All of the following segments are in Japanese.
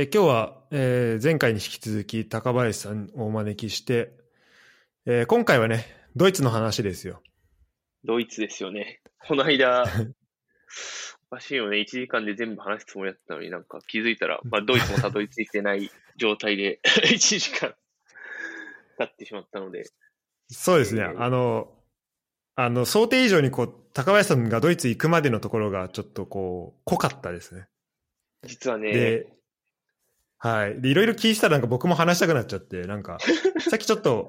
え今日は、えー前回に引き続き高林さんをお招きして、えー今回はね、ドイツの話ですよ。ドイツですよね。この間、おかしいよね。1時間で全部話すつもりだったのになんか気づいたら、まあドイツもたどり着いてない状態で 1時間経ってしまったので、そうですね。えーあの、あの、想定以上にこう、高林さんがドイツ行くまでのところがちょっとこう、濃かったですね。実はね、で、はい。で、いろいろ聞いてたらなんか僕も話したくなっちゃって、なんか、さっきちょっと、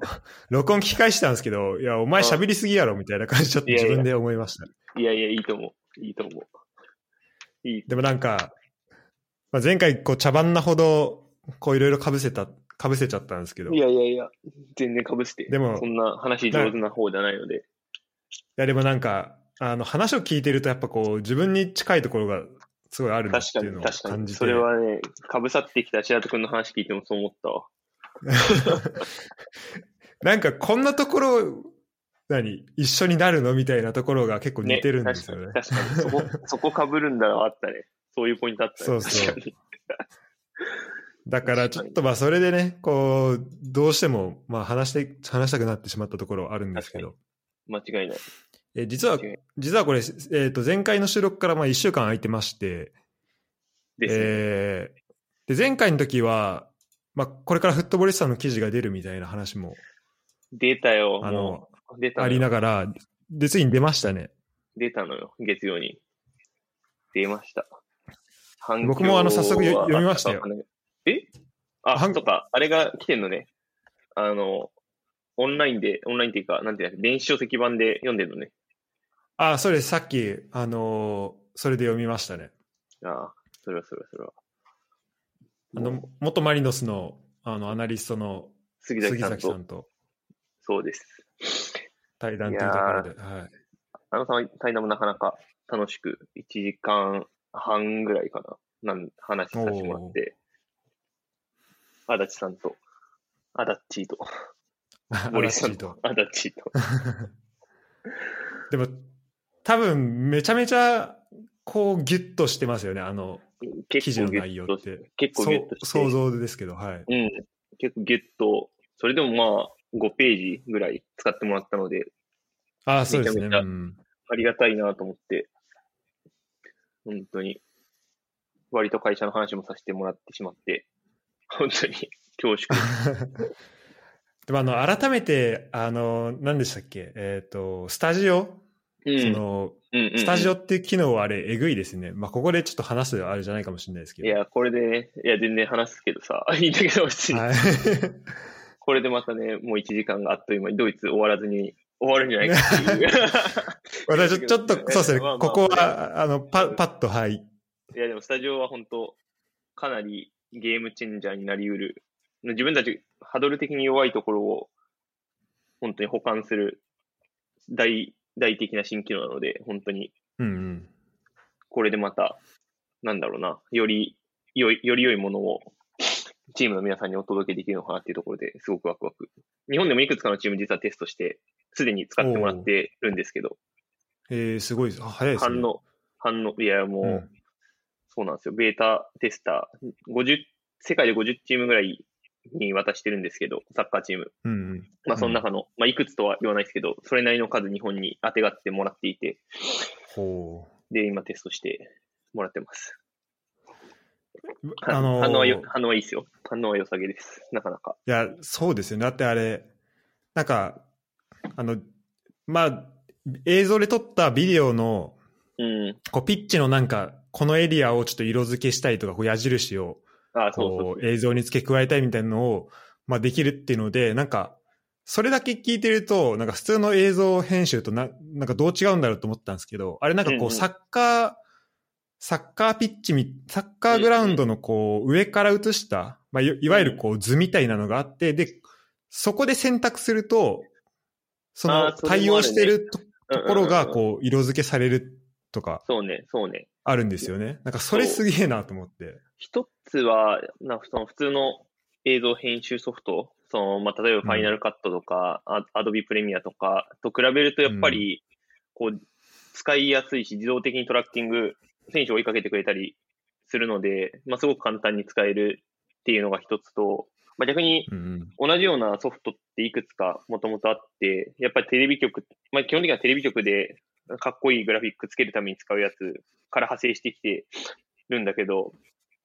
録音聞き返したんですけど、いや、お前喋りすぎやろ、みたいな感じちょっと自分で思いました。いやいや、いいと思う。いいと思う。いい。でもなんか、まあ、前回こう茶番なほど、こういろいろ被せた、被せちゃったんですけど、いやいやいや、全然かぶして。でもそんな話上手な方じゃないので。いやでもなんか、あの話を聞いてるとやっぱこう自分に近いところがすごいあるなっ確かに、ていうのを確かに。感じて。それはね、かぶさってきた白戸くんの話聞いてもそう思ったわ。なんかこんなところ、何？一緒になるの？みたいなところが結構似てるんですよね。確かに、確かに。そこ、そこかぶるんだな、あったね。そういうポイントあったね。そうそう確かに。だからちょっとまあそれでね、こう、どうしてもまあ話して、話したくなってしまったところはあるんですけど。間違いない。え実は実はこれ、えー、と前回の収録からまあ1週間空いてまして、ですね。えーで前回の時は、まあ、これからフットボリスタの記事が出るみたいな話も出たよ。あの出たのありなよ。がら、で、ついに出ましたね。出たのよ。月曜に。出ました。僕もあの早速読みましたよえ？あ、反とか、あれが来てんのね。あの、オンラインで、オンラインっていうか、なんていうの、電子書籍版で読んでるのね。あ、それさっき、あのーそれで読みましたね。ああ、それはそれはそれは。あの、元マリノスの、あの、アナリストの杉崎杉さんと、んとそうです。対談というところで、はい。あの対談もなかなか楽しく、1時間半ぐらいかな、なん話させてもらって、足立さんと、アダッチーと、森さんとと、アダッチーと。でも、多分、めちゃめちゃ、こう、ギュッとしてますよね、あの、記結事の内容って。結構ギュッとして。想像ですけど、はい。うん。結構ギュッと、それでもまあ、5ページぐらい使ってもらったので、あそうですね。ありがたいなと思って、本当に、割と会社の話もさせてもらってしまって、本当に恐縮 でもあの改めてあの何でしたっけ？えっ、とスタジオ、うんそのうんうんうんスタジオっていう機能はあれえぐいですね。まあここでちょっと話すあれじゃないかもしれないですけど。いや、これでね、いや、全然話すけどさ、いいんだけど、別に。はい。これでまたね、もう1時間があっという間にドイツ終わらずに終わるんじゃないかっていう。私ちょっとそうですね。まあまあここはあのパパッとはい。いや、でもスタジオは本当、かなりゲームチェンジャーになりうる。自分たち、ハードル的に弱いところを、本当に補完する大、大的な新機能なので、本当に、うんうん。これでまた、なんだろうな、より良い、より良いものを、チームの皆さんにお届けできるのかなっていうところですごくワクワク。日本でもいくつかのチーム実はテストして、すでに使ってもらってるんですけど、えー、すごいです。あ早いですね。反応、反応、いや、もう、うんそうなんですよ。ベータテスター、50、世界で50チームぐらいに渡してるんですけど、サッカーチーム。うんうん。まあ、その中の、まあ、いくつとは言わないですけど、それなりの数日本に当てがってもらっていて、ほで、今テストしてもらってます。あのー反応はよ、反応はいいですよ。反応は良さげです。なかなか。いや、そうですよね。だってあれ、なんか、あの、まあ、映像で撮ったビデオの、うん。こう、ピッチのなんか、このエリアをちょっと色付けしたいとか、こう矢印を、あそう映像に付け加えたいみたいなのを、まあ、できるっていうので、なんか、それだけ聞いてると、なんか普通の映像編集とな、なんかどう違うんだろうと思ったんですけど、あれなんかこう、サッカー、サッカーピッチみ、サッカーグラウンドのこう、上から映した、まあ、いいわゆるこう、図みたいなのがあって、で、そこで選択すると、その対応してるとところが、こう、色付けされるとか、そうね、そうね。あるんですよね。なんかそれすげえなと思って。一つは、なんかその普通の映像編集ソフト、その、まあ、例えばファイナルカットとか、アアドビプレミアとかと比べると、やっぱり、こう、使いやすいし、自動的にトラッキング、選手を追いかけてくれたりするので、まあ、すごく簡単に使えるっていうのが一つと、まあ、逆にうん同じようなソフトっていくつかもともとあって、やっぱりテレビ局、まあ、基本的にはテレビ局でかっこいいグラフィックつけるために使うやつから派生してきてるんだけど、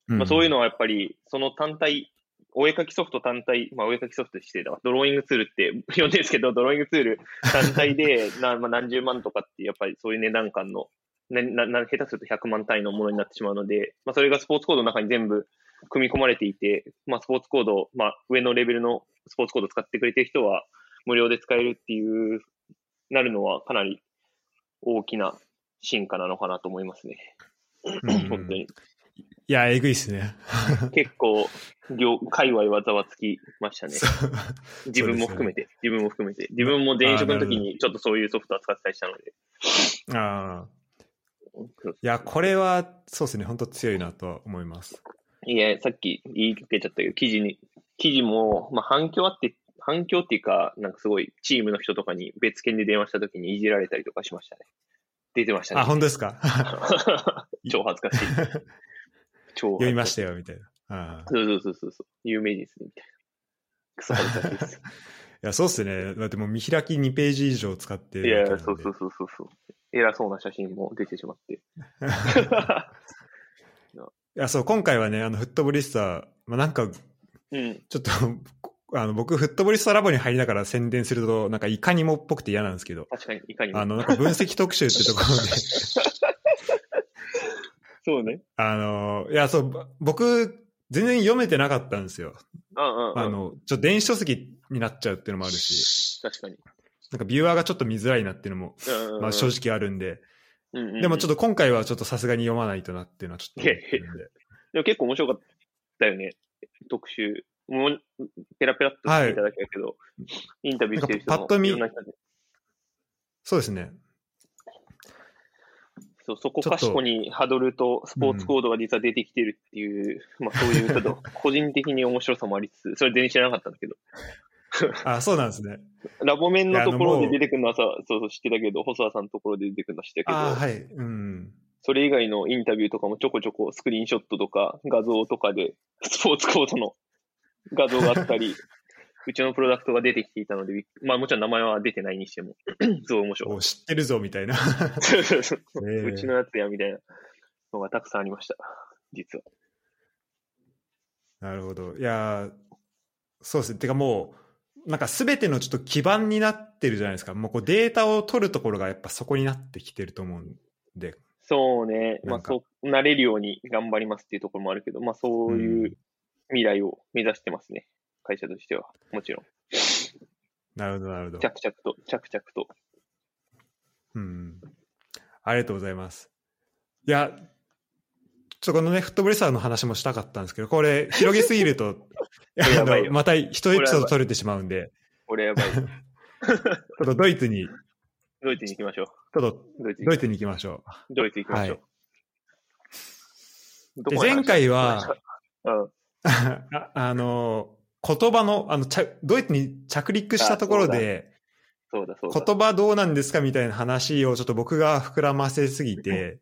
うん。まあ、そういうの。のはやっぱりその単体、お絵描きソフト単体、まあ、お絵描きソフトして。ドローイングツールって呼んでるんですけど、ドローイングツール単体で な、まあ、何十万とかって、やっぱりそういう値段感の、ななな下手すると100万単位のものになってしまうので、まあ、それがスポーツコードの中に全部組み込まれていて、まあ、スポーツコード、まあ、上のレベルのスポーツコードを使ってくれてる人は無料で使えるっていう、なるのはかなり大きな進化なのかなと思いますね。うん本当に。いや、えぐいっすね。結構、業界隈はざわつきましたね。自分も含めて、自分も含めて。自分も前職の時にちょっとそういうソフトを使ってたりしたので。ああ。いや、これは、そうですね、本当強いなとは思います。いや、さっき言いかけちゃったけど、記事に、記事も、まあ反響あって、反響っていうか、なんかすごいチームの人とかに別件で電話した時にいじられたりとかしましたね。出てましたね。あ、本当ですか？超恥ずかしい。超読みましたよ。よ、みたいな。ああそうそうそうそうそう。有名ですね、みたいな。クソ恥ずかしいです。いや、そうっすね。だってもう見開き2ページ以上使っていや、んでそうそうそうそうそう。偉そうな写真も出てしまって。いや、そう、今回はね、あの、フットボリスタ、まあ、なんか、うん。ちょっと、あの、僕、フットボリスタラボに入りながら宣伝すると、なんか、いかにもっぽくて嫌なんですけど、確かに、いかにも。あの、なんか分析特集ってところで、そうね。あの、いや、そう、僕、全然読めてなかったんですよ。うんうん、うん。あの、ちょっと電子書籍になっちゃうっていうのもあるし、確かに。なんかビューアーがちょっと見づらいなっていうのも、うんうんうんまあ正直あるんで、うんうんうんでもちょっと今回はちょっとさすがに読まないとなっていうのはちょっと思っで。でも結構面白かったよね。特集。もう、ペラペラっとしていただけだけど、インタビューしてる人もパッと見そうですね。そうそこかしこにハドルとスポーツコードが実は出てきてるっていう、まあそういうちょっと 個人的に面白さもありつつ、それ全然知らなかったんだけど、あ、そうなんですね。ラボ面のところで出てくるのはさ、そうそう知ってたけど、細田さんのところで出てくるのは知ってたけど、あはい。うん。それ以外のインタビューとかもちょこちょこスクリーンショットとか画像とかでスポーツコードの画像があったり、うちのプロダクトが出てきていたのでまあもちろん名前は出てないにしても、すごい面白かっお知ってるぞみたいな。た。そうそうそうえーうちのやつやみたいなのがたくさんありました、実は。なるほど。いやー、そうですね。てかもう、なんか全てのちょっと基盤になってるじゃないですか。もうこうデータを取るところがやっぱそこになってきてると思うんで。そうね、まあそう、なれるように頑張りますっていうところもあるけど、まあそういう未来を目指してますね。会社としては。もちろん。なるほど、なるほど。着々と、着々と。うん。ありがとうございます。いや、ちょこのね、フットボリスターの話もしたかったんですけど、これ、広げすぎると、また一エピソード取れてしまうんで、これやばい。ちょっとドイツに、ちドイツに行きましょょっとう。ドイツに行きましょう。ドイツ行きましょう。どでこの話前回は、うん。ああの、言葉の、あの、ちゃドイツに着陸したところで、そうだそうだ。言葉どうなんですかみたいな話をちょっと僕が膨らませすぎて、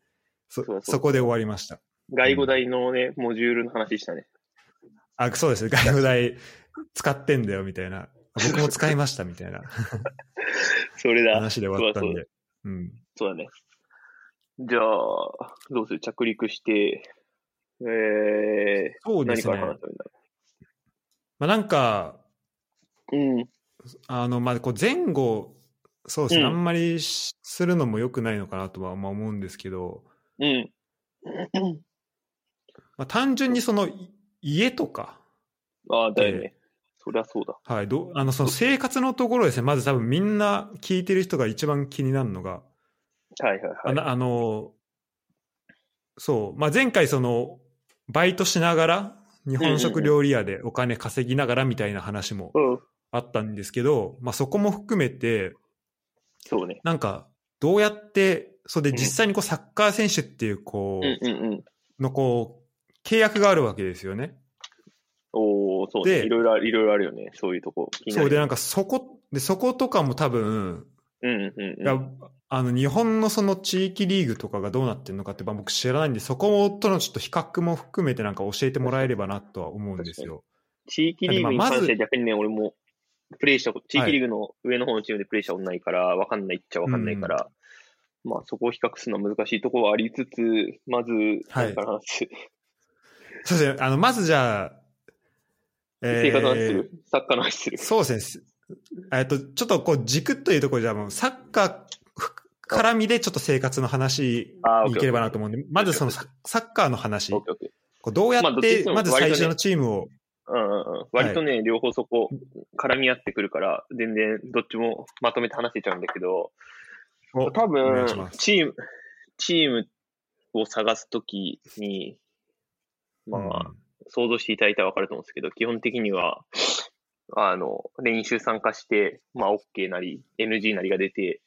そこで終わりました。外語大のね、モジュールの話したね。あ、そうです。外部代使ってんだよみたいな。僕も使いましたみたいなそれだ。話で終わったんで。うん。そうだね。じゃあ、どうする？着陸して、えー、そうですね。何から話したらいいんだろまあ、なんか、う。うん。あの、まあ、こう前後、そうですね、うんあんまりしするのも良くないのかなとはまあ思うんですけど、うん。まあ、単純にそのい家とか、ああ、だよね。そりゃそうだ。はい、どあのその生活のところですね、まず多分みんな聞いてる人が一番気になるのが、はいはいはい。あの、そう、まあ、前回その、バイトしながら、日本食料理屋でお金稼ぎながらみたいな話もうん。あったんですけど、まあ、そこも含めて、そうね。なんか、どうやって、それで実際にこうサッカー選手っていう、こう。のこう、契約があるわけですよね。おー、そうね。でいろいろある、いろいろあるよね。そういうとこ。そうで、なんかそこ、で、そことかも多分、うんうんうん。あの、日本のその地域リーグとかがどうなってるのかって、まあ僕知らないんで、そことのちょっと比較も含めてなんか教えてもらえればなとは思うんですよ。地域リーグに関して逆にね、俺もプレイしたこと、地域リーグの上の方のチームでプレイしたことないから、わかんないっちゃわかんないから、まあそこを比較するのは難しいところはありつつ、まず、はいそうですね。あの、まずじゃあ、生活の話する、サッカーの話する。そうですね。えっと、ちょっとこう軸というところじゃもうサッカー絡みでちょっと生活の話に行ければなと思うんで、まずそのササッカーの話、どうやって、まず最初のチームを、うんうんうん。割とね、両方そこ絡み合ってくるから、全然どっちもまとめて話せちゃうんだけど、お多分チーム、チームを探すときに、まあ、想像していただいたらわかると思うんですけど、基本的には、あの、練習参加して、まあ、OK なり、NG なりが出て、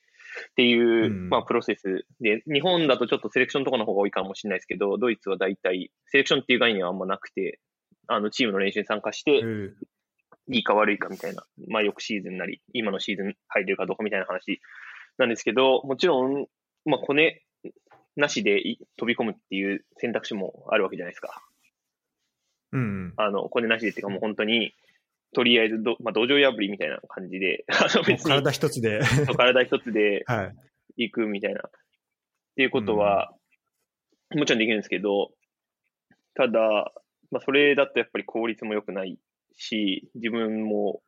っていう、うんまあ、プロセスで、日本だとちょっとセレクションとかの方が多いかもしれないですけど、ドイツは大体、セレクションっていう概念はあんまなくて、あの、チームの練習に参加して、うんいいか悪いかみたいな、まあ、翌シーズンなり、今のシーズン入れるかどうかみたいな話なんですけど、もちろん、まあ、コネなしでい飛び込むっていう選択肢もあるわけじゃないですか。うん。あの、コネなしでっていうかもう本当に、とりあえずど、まあ、道場破りみたいな感じで、別に体一つで、体一つで はい。行くみたいな。っていうことは、もちろんできるんですけど、ただ、まあ、それだとやっぱり効率も良くないし、自分も、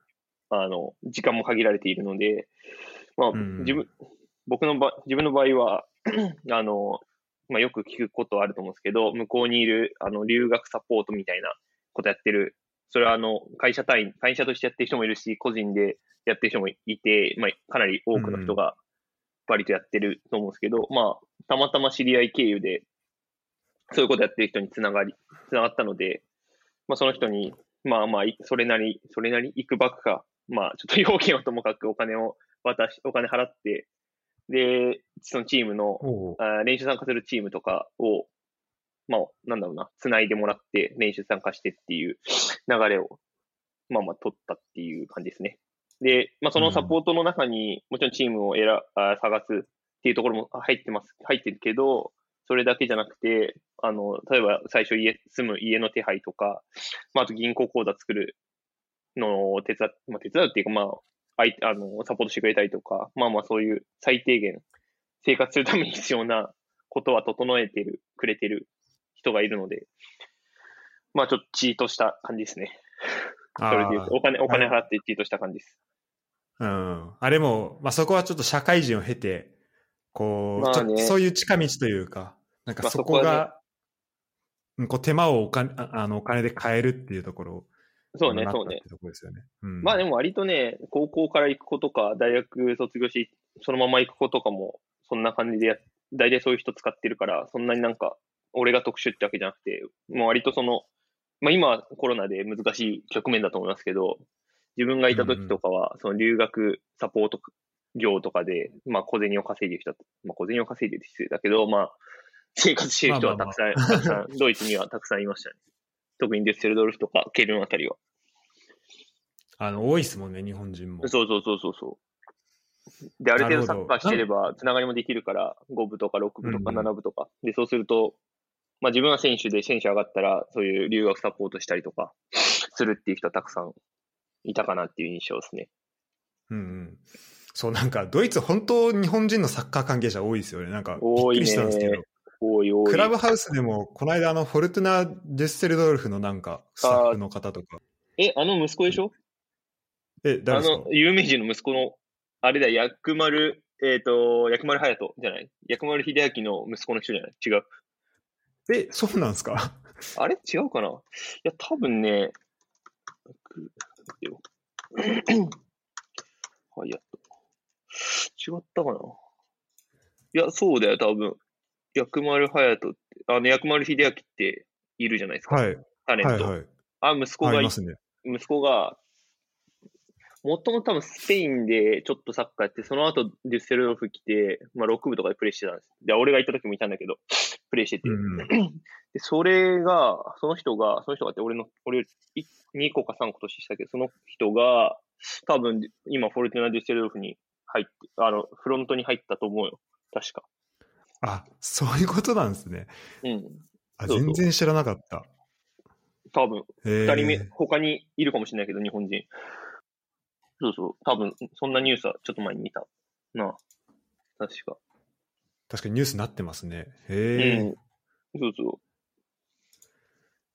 あの、時間も限られているので、まあ、うん自分、僕の場、自分の場合は、あの、まあ、よく聞くことあると思うんですけど、向こうにいる、あの、留学サポートみたいなことやってる、それはあの、会社単位、会社としてやってる人もいるし、個人でやってる人もいて、まあ、かなり多くの人が割とやってると思うんですけど、まあ、たまたま知り合い経由で、そういうことやってる人につながり、つながったので、まあ、その人に、まあまあ、いそれなり、それなり、いくばくか、まあ、ちょっと要件はともかくお金を渡し、お金払って、で、そのチームの、あー練習参加するチームとかを、まあ、なんだろうな、つないでもらって、練習参加してっていう流れを、まあまあ、取ったっていう感じですね。で、まあ、そのサポートの中に、もちろんチームを選あー探すっていうところも入ってます、入ってるけど、それだけじゃなくて、あの、例えば最初家、住む家の手配とか、まあ、あと銀行口座作るのを手伝っ、まあ、手伝うっていうか、まあ、相手あの、サポートしてくれたりとか、まあまあそういう最低限生活するために必要なことは整えてる、くれてる人がいるので、まあちょっとチートした感じですね。それでお金、お金払ってチートした感じです。うん。あれも、まあ、そこはちょっと社会人を経て、こう、まあねそういう近道というか、なんかまあそこが、そこはうんこう手間をお金ああのお金で買えるっていうところそうね、そうねまあでも割とね、高校から行く子とか、大学卒業し、そのまま行く子とかも、そんな感じでや、大体そういう人使ってるから、そんなになんか、俺が特殊ってわけじゃなくて、もう割とその、まあ今はコロナで難しい局面だと思いますけど、自分がいた時とかは、その留学サポート業とかで、まあ小銭を稼いでる人まあ小銭を稼いでる人だけど、まあ生活してる人はたくさん、たくさん、ドイツにはたくさんいましたね。特にデュッセルドルフとかケルンあたりは。あの多いですもんね、日本人も。そうそうそうそうそう。で、ある程度サッカーしてれば、つながりもできるから、5部とか6部とかうんうん7部とか。で、そうすると、まあ自分は選手で選手上がったら、そういう留学サポートしたりとか、するっていう人はたくさんいたかなっていう印象ですね。うんうん。そう、なんか、ドイツ、本当、日本人のサッカー関係者多いですよね。なんか、びっくりしたんですけど、おいおい。クラブハウスでも、この間、あの、フォルトゥナ・デュッセルドルフのなんか、スタッフの方とか。え、あの息子でしょ？え、あ誰ですか？の、有名人の息子の、あれだ、薬丸、えっ、と、薬丸隼人じゃない？薬丸秀明の息子の人じゃない？違う。え、そうなんですか？あれ？違うかな？いや、多分ね、はい、やっと。違ったかな？いや、そうだよ、多分。薬丸隼人って、あの、薬丸秀明っているじゃないですか。はい。タレント。はいはい。あ、息子がいありますね。息子が、もともと多分スペインでちょっとサッカーやって、その後デュッセルドルフ来て、まあ6部とかでプレイしてたんです。で、俺が行った時もいたんだけど、プレイしてて。うんうん で、それが、その人が、その人がって俺の、俺より2個か3個年下だけど、その人が、多分今フォルティナ・デュッセルドルフに入って、あの、フロントに入ったと思うよ。確か。あ、そういうことなんですね。うん。あ、そうそう全然知らなかった。多分、二二人目、他にいるかもしれないけど、日本人。そうそう。多分、そんなニュースはちょっと前に見た。なあ。確か。確かにニュースになってますね。へえ、うん。そうそう。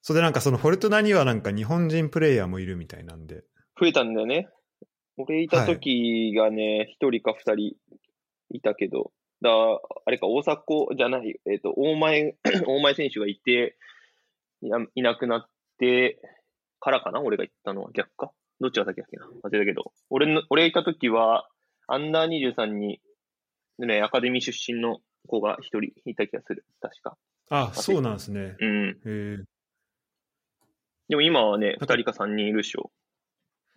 それでなんかそのフォルトナにはなんか日本人プレイヤーもいるみたいなんで。増えたんだよね。俺いた時がね、一、人か二人いたけど、だあれか、大迫じゃない、えっ、と、大前、大前選手がいていな、いなくなってからかな？俺が行ったのは逆かどっちが先だっけな？忘れたけど。俺の、俺がいた時は、アンダー23に、ね、アカデミー出身の子が一人いた気がする。確か。あ、そうなんですね。うん。へえ。でも今はね、二人か三人いるっしょ。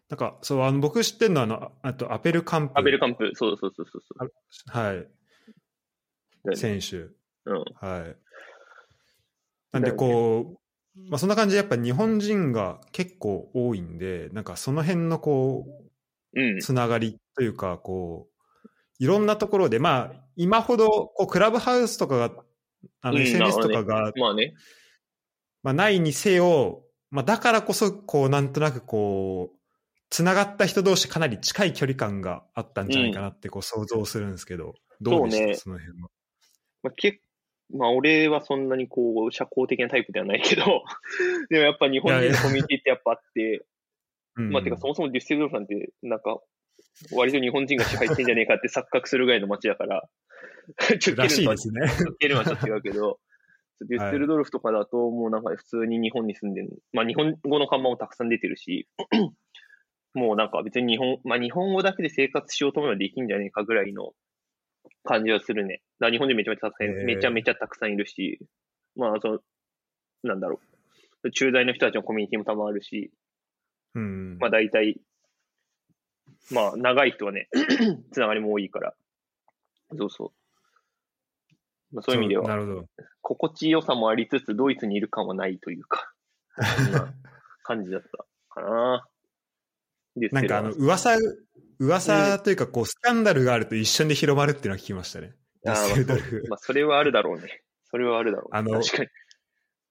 なんか、そう、あの、僕知ってるのは、あの、あと、アペルカンプ。アベルカンプ、そうそうそうそうそう。はい。選手。うん。はい。なんで、こう、まあ、そんな感じで、やっぱ日本人が結構多いんで、なんかその辺のこう。つながりというか、こう、いろんなところで、まあ、今ほど、こう、クラブハウスとかが、あの、うん SNS とかが、まあね。まあ、ないにせよ、まあ、だからこそ、こう、なんとなくこう、つながった人同士かなり近い距離感があったんじゃないかなってこう想像するんですけど、どうでした？そうねその辺は。まあ、けまあ、俺はそんなにこう、社交的なタイプではないけど、でもやっぱ日本人のコミュニティってやっぱあって、うん。まあ、てかそもそもデュッセルドルフなんて、なんか、割と日本人が支配してんじゃねえかって錯覚するぐらいの街だから、ちょっとケルンとはですね。ケルンはちょっと違うけど、デュッセルドルフとかだともうなんか普通に日本に住んでる、まあ日本語の看板もたくさん出てるし、もうなんか別に日本、まあ日本語だけで生活しようと思えばできんじゃねえかぐらいの感じはするね。だから日本でめちゃめちゃたくさんいるへーめちゃめちゃたくさんいるし、まあその、なんだろう。駐在の人たちのコミュニティも多分あるし、うん。まあ大体、まあ長い人はね、つながりも多いから。そうそう。まあ、そういう意味では、なるほど。心地よさもありつつ、ドイツにいる感はないというか、そんな感じだったかな。ですなんかあの、噂、噂というか、こう、スキャンダルがあると一瞬で広まるっていうのは聞きましたね。あーデュッセルドルフまあそれはあるだろうね。それはあるだろう、ね。あの確かに。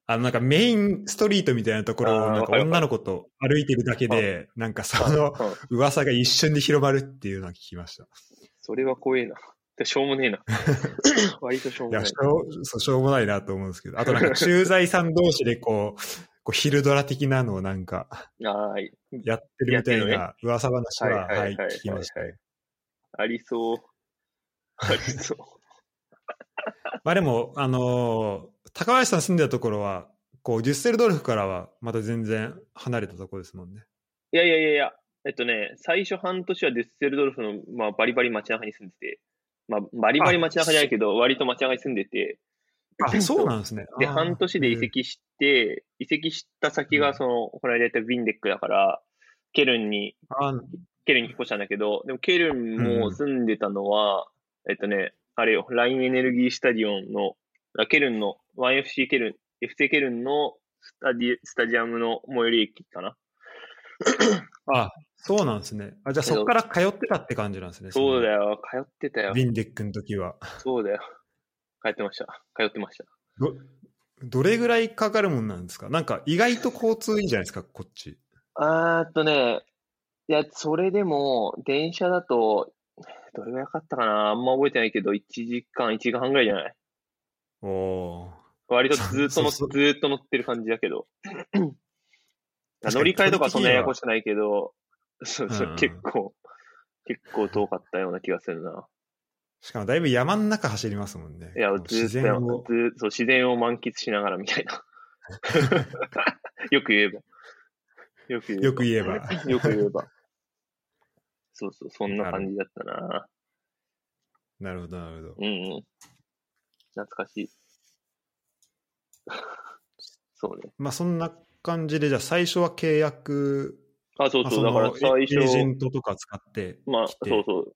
あの、なんかメインストリートみたいなところを、なんか女の子と歩いてるだけで、なんかそのうん噂が一瞬で広まるっていうのは聞きました。それは怖えな。しょうもねえな。割としょういや、もないし。ょうそうしょうもないなと思うんですけど、あとなんか駐在さん同士でこう、こうヒルドラ的なのをなんかやってるみたいな噂話は、はいはいはい、はい聞きましたね。ありそう。ありそう。まあでも、あのー高林さん住んでたところは、こう、デュッセルドルフからはまた全然離れたところですもんね。いやいやいやいや、えっとね、最初半年はデュッセルドルフの、まあ、バリバリ街中に住んでて、まあ、バリバリ街中じゃないけど、割と街中に住んでて、あ、そうなんですね。で、半年で移籍して、移籍した先が、その、この間言ったヴィンデックだから、ケルンに、ケルンに引っ越したんだけど、でもケルンも住んでたのは、えっとね、あれよ、ラインエネルギースタジオンの、あケルンの、1FC ケルン、FC ケルンのスタディスタジアムの最寄り駅かな。あ、そうなんですね。あじゃあそこから通ってたって感じなんですね。よ。そうだよ、通ってたよ。ヴィンデックの時は。そうだよ。通ってました。通ってました。ど、どれぐらいかかるもんなんですか？なんか意外と交通いいじゃないですか、こっち。あーっとね、いや、それでも、電車だと、どれぐらいかかったかな？あんま覚えてないけど、1時間、1時間半ぐらいじゃない？おおー。割とずーっとの、ずっと乗ってる感じだけど。乗り換えとかそんなややこしくないけど、そうそううん結構、結構遠かったような気がするな。しかもだいぶ山の中走りますもんね。いや、こうずーっとや、ずを。ーそう、自然を満喫しながらみたいな。よく言えば。よく言えば。よく言えば。よく言えば。そうそう、そんな感じだったな。なるほど、なるほど。うんうん。懐かしい。そうね。まあそんな感じで、じゃあ最初は契約、あ、そうそう、だから最エエージェ初、ントとか使ってまあ、そうそう、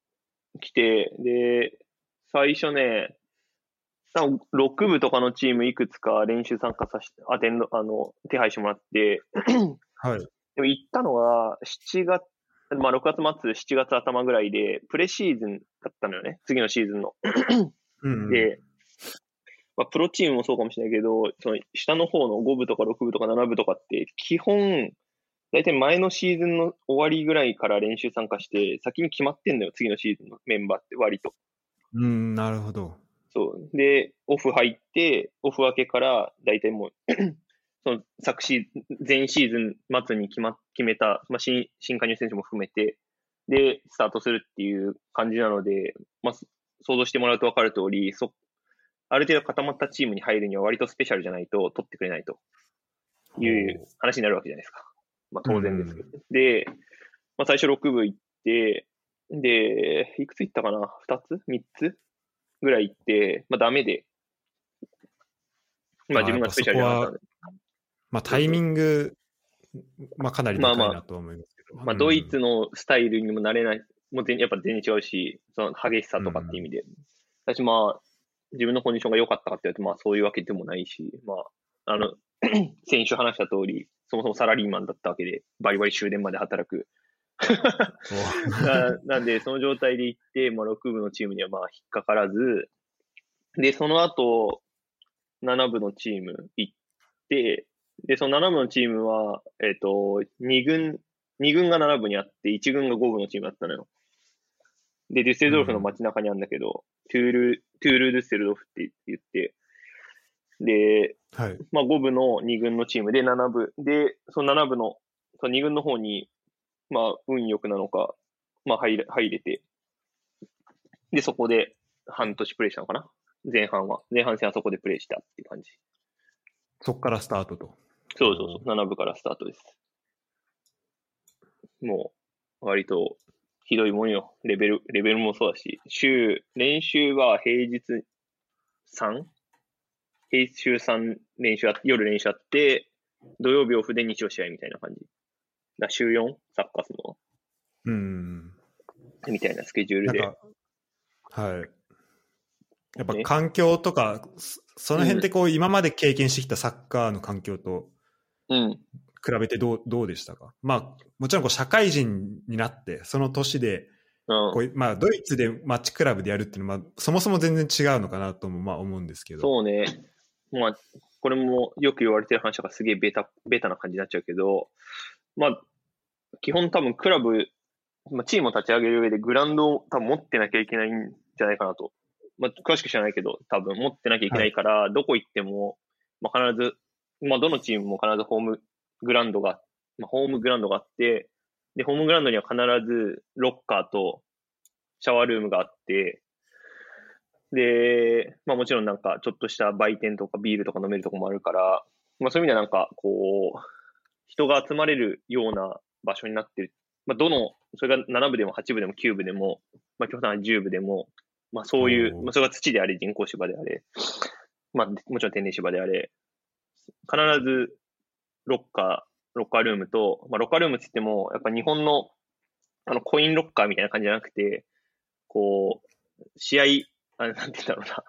来て、で、最初ね、多分6部とかのチームいくつか練習参加させて、アテンド、あの、手配してもらって、はい。でも行ったのが7月まあ、6月末、7月頭ぐらいで、プレシーズンだったのよね。次のシーズンの。うん、で、まあ、プロチームもそうかもしれないけど、その下の方の5部とか6部とか7部とかって、基本、大体前のシーズンの終わりぐらいから練習参加して、先に決まってんのよ、次のシーズンのメンバーって割と。うん、なるほど。そう。で、オフ入って、オフ明けから、大体もう、その昨シーズン、前シーズン末に決ま、決めた、まあ、新、新加入選手も含めて、で、スタートするっていう感じなので、まあ、そ想像してもらうと分かる通り、そ、ある程度固まったチームに入るには割とスペシャルじゃないと取ってくれないという話になるわけじゃないですか。まあ当然ですけど。で、まあ最初6部行って、で、いくつ行ったかな ?2 つ ?3 つ？ぐらい行って、まあダメで、まああ自分がスペシャルじゃなかったんで。まあ、タイミング、まあ、かなりでかいまあまあなとは思いますけど。まあドイツのスタイルにもなれない、もう全やっぱ全然違うし、その激しさとかっていう意味で。私まあ、自分のコンディションが良かったかって言われて、まあそういうわけでもないし、まあ、あの、先週話した通り、そもそもサラリーマンだったわけで、バリバリ終電まで働く。うん ななんで、その状態で行って、まあ、6部のチームにはまあ引っかからず、で、その後、7部のチーム行って、で、その7部のチームは、えっ、と、2軍、2軍が7部にあって、1軍が5部のチームだったのよ。で、デュッセルドルフの街中にあるんだけど、トゥール、トゥール・デュッセルドルフって言って、で、はい。まあ、5部の2軍のチームで7部。で、その7部の、その2軍の方に、まあ、運良くなのか、まあ、入れ、入れて。で、そこで半年プレイしたのかな？前半は。前半戦はそこでプレイしたっていう感じ。そこからスタートと。そうそうそう。7部からスタートです。もう、割と、ひどいもんよ。レベル、レベルもそうだし。週、練習は平日 3? 平週3練習あ、夜練習あって、土曜日オフで日曜試合みたいな感じ。だ週 4? サッカーするの？うん。みたいなスケジュールで。はい。やっぱね環境とか、そその辺ってこう、今まで経験してきたサッカーの環境とうん。比べてどうどうでしたか？まあ、もちろんこう社会人になって、その年で、うんこ。うまあ、ドイツでマッチクラブでやるっていうのは、まあ、そもそも全然違うのかなともまあ思うんですけど。そうね。まあ、これもよく言われてる話だからすげえベタ、ベタな感じになっちゃうけど、まあ、基本多分クラブ、まあ、チームを立ち上げる上でグラウンドを多分持ってなきゃいけないんじゃないかなと。まあ、詳しく知らないけど、多分持ってなきゃいけないから、どこ行っても、まあ、必ず、まあ、どのチームも必ずホームグラウンドが、まあ、ホームグラウンドがあって、で、ホームグラウンドには必ずロッカーとシャワールームがあって、で、まあもちろんなんかちょっとした売店とかビールとか飲めるとこもあるから、まあそういう意味ではなんかこう、人が集まれるような場所になってる。まあどの、それが7部でも8部でも9部でも、まあ極端な10部でも、まあそういう、まあそれが土であれ、人工芝であれ、まあもちろん天然芝であれ、必ずロッカー、ロッカールームと、まあロッカールームって言っても、やっぱ日本のあのコインロッカーみたいな感じじゃなくて、こう、試合、あなんて言うんだろうな。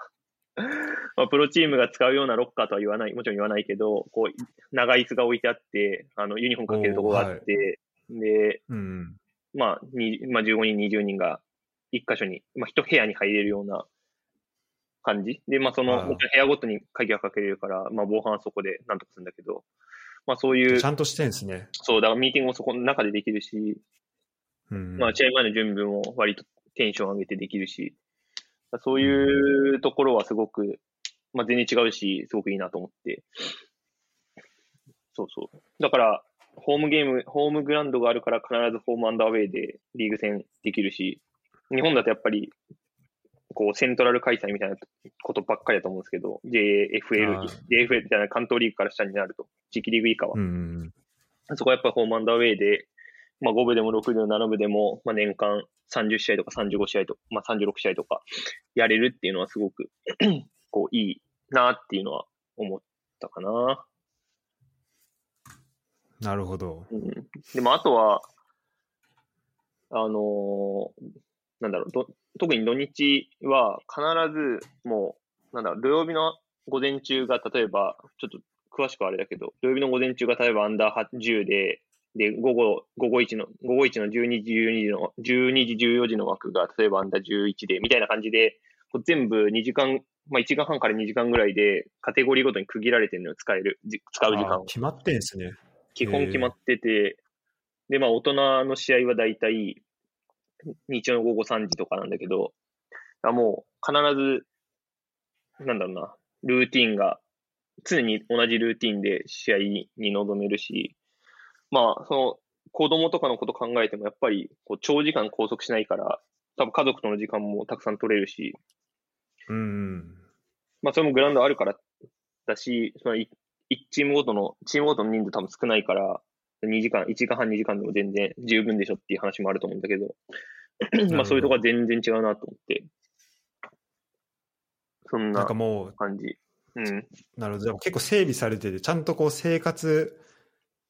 まあ、プロチームが使うようなロッカーとは言わない、もちろん言わないけど、こう、長い椅子が置いてあって、あの、ユニフォームかけるとこがあって、で、うん。まあ、にまあ、15人、20人が一箇所に、まあ、一部屋に入れるような感じ。で、まあ、その、ああもちろん部屋ごとに鍵がかけれるから、まあ、防犯はそこでなんとかするんだけど、まあ、そういうち、ゃんとしてんですね。そう、だからミーティングもそこの中でできるし、うん。まあ、試合前の準備も割とテンション上げてできるし、そういうところはすごく、まあ、全然違うし、すごくいいなと思って。そうそう。だから、ホームゲーム、ホームグラウンドがあるから必ずホームアンダーウェイでリーグ戦できるし、日本だとやっぱり、こう、セントラル開催みたいなことばっかりだと思うんですけど、JFL JFL じゃない関東リーグから下になると、地域リーグ以下はう。ん。そこはやっぱりホームアンダーウェイで、まあ5部でも6部でも7部でも、まあ年間30試合とか35試合とか、まあ36試合とかやれるっていうのはすごく、こういいなっていうのは思ったかな。なるほど。うん。でもあとは、あのーなんだろうど、特に土日は必ずもう、なんだろう、土曜日の午前中が例えば、ちょっと詳しくはあれだけど、土曜日の午前中が例えばアンダー10で、で、午後、午後1の、午後1の12時、12時の、12時、14時の枠が、例えばアンダー11で、みたいな感じで、こう全部2時間、まあ1時間半から2時間ぐらいで、カテゴリーごとに区切られてるのよ、使える、じ使う時間決まってんすね。基本決まってて、で、まあ大人の試合はだいたい日曜の午後3時とかなんだけど、あもう必ず、なんだろうな、ルーティンが、常に同じルーティンで試合に臨めるし、まあ、その、子供とかのこと考えても、やっぱり、こう、長時間拘束しないから、多分家族との時間もたくさん取れるし、うん。まあ、それもグラウンドあるからだし、そのい、一チームごとの、チームごとの人数多分少ないから、2時間、1時間半、2時間でも全然十分でしょっていう話もあると思うんだけど、まあ、そういうとこは全然違うなと思って、そんなんなかもう、感じ。うん。なるほど。でも結構整備されてて、ちゃんとこう生活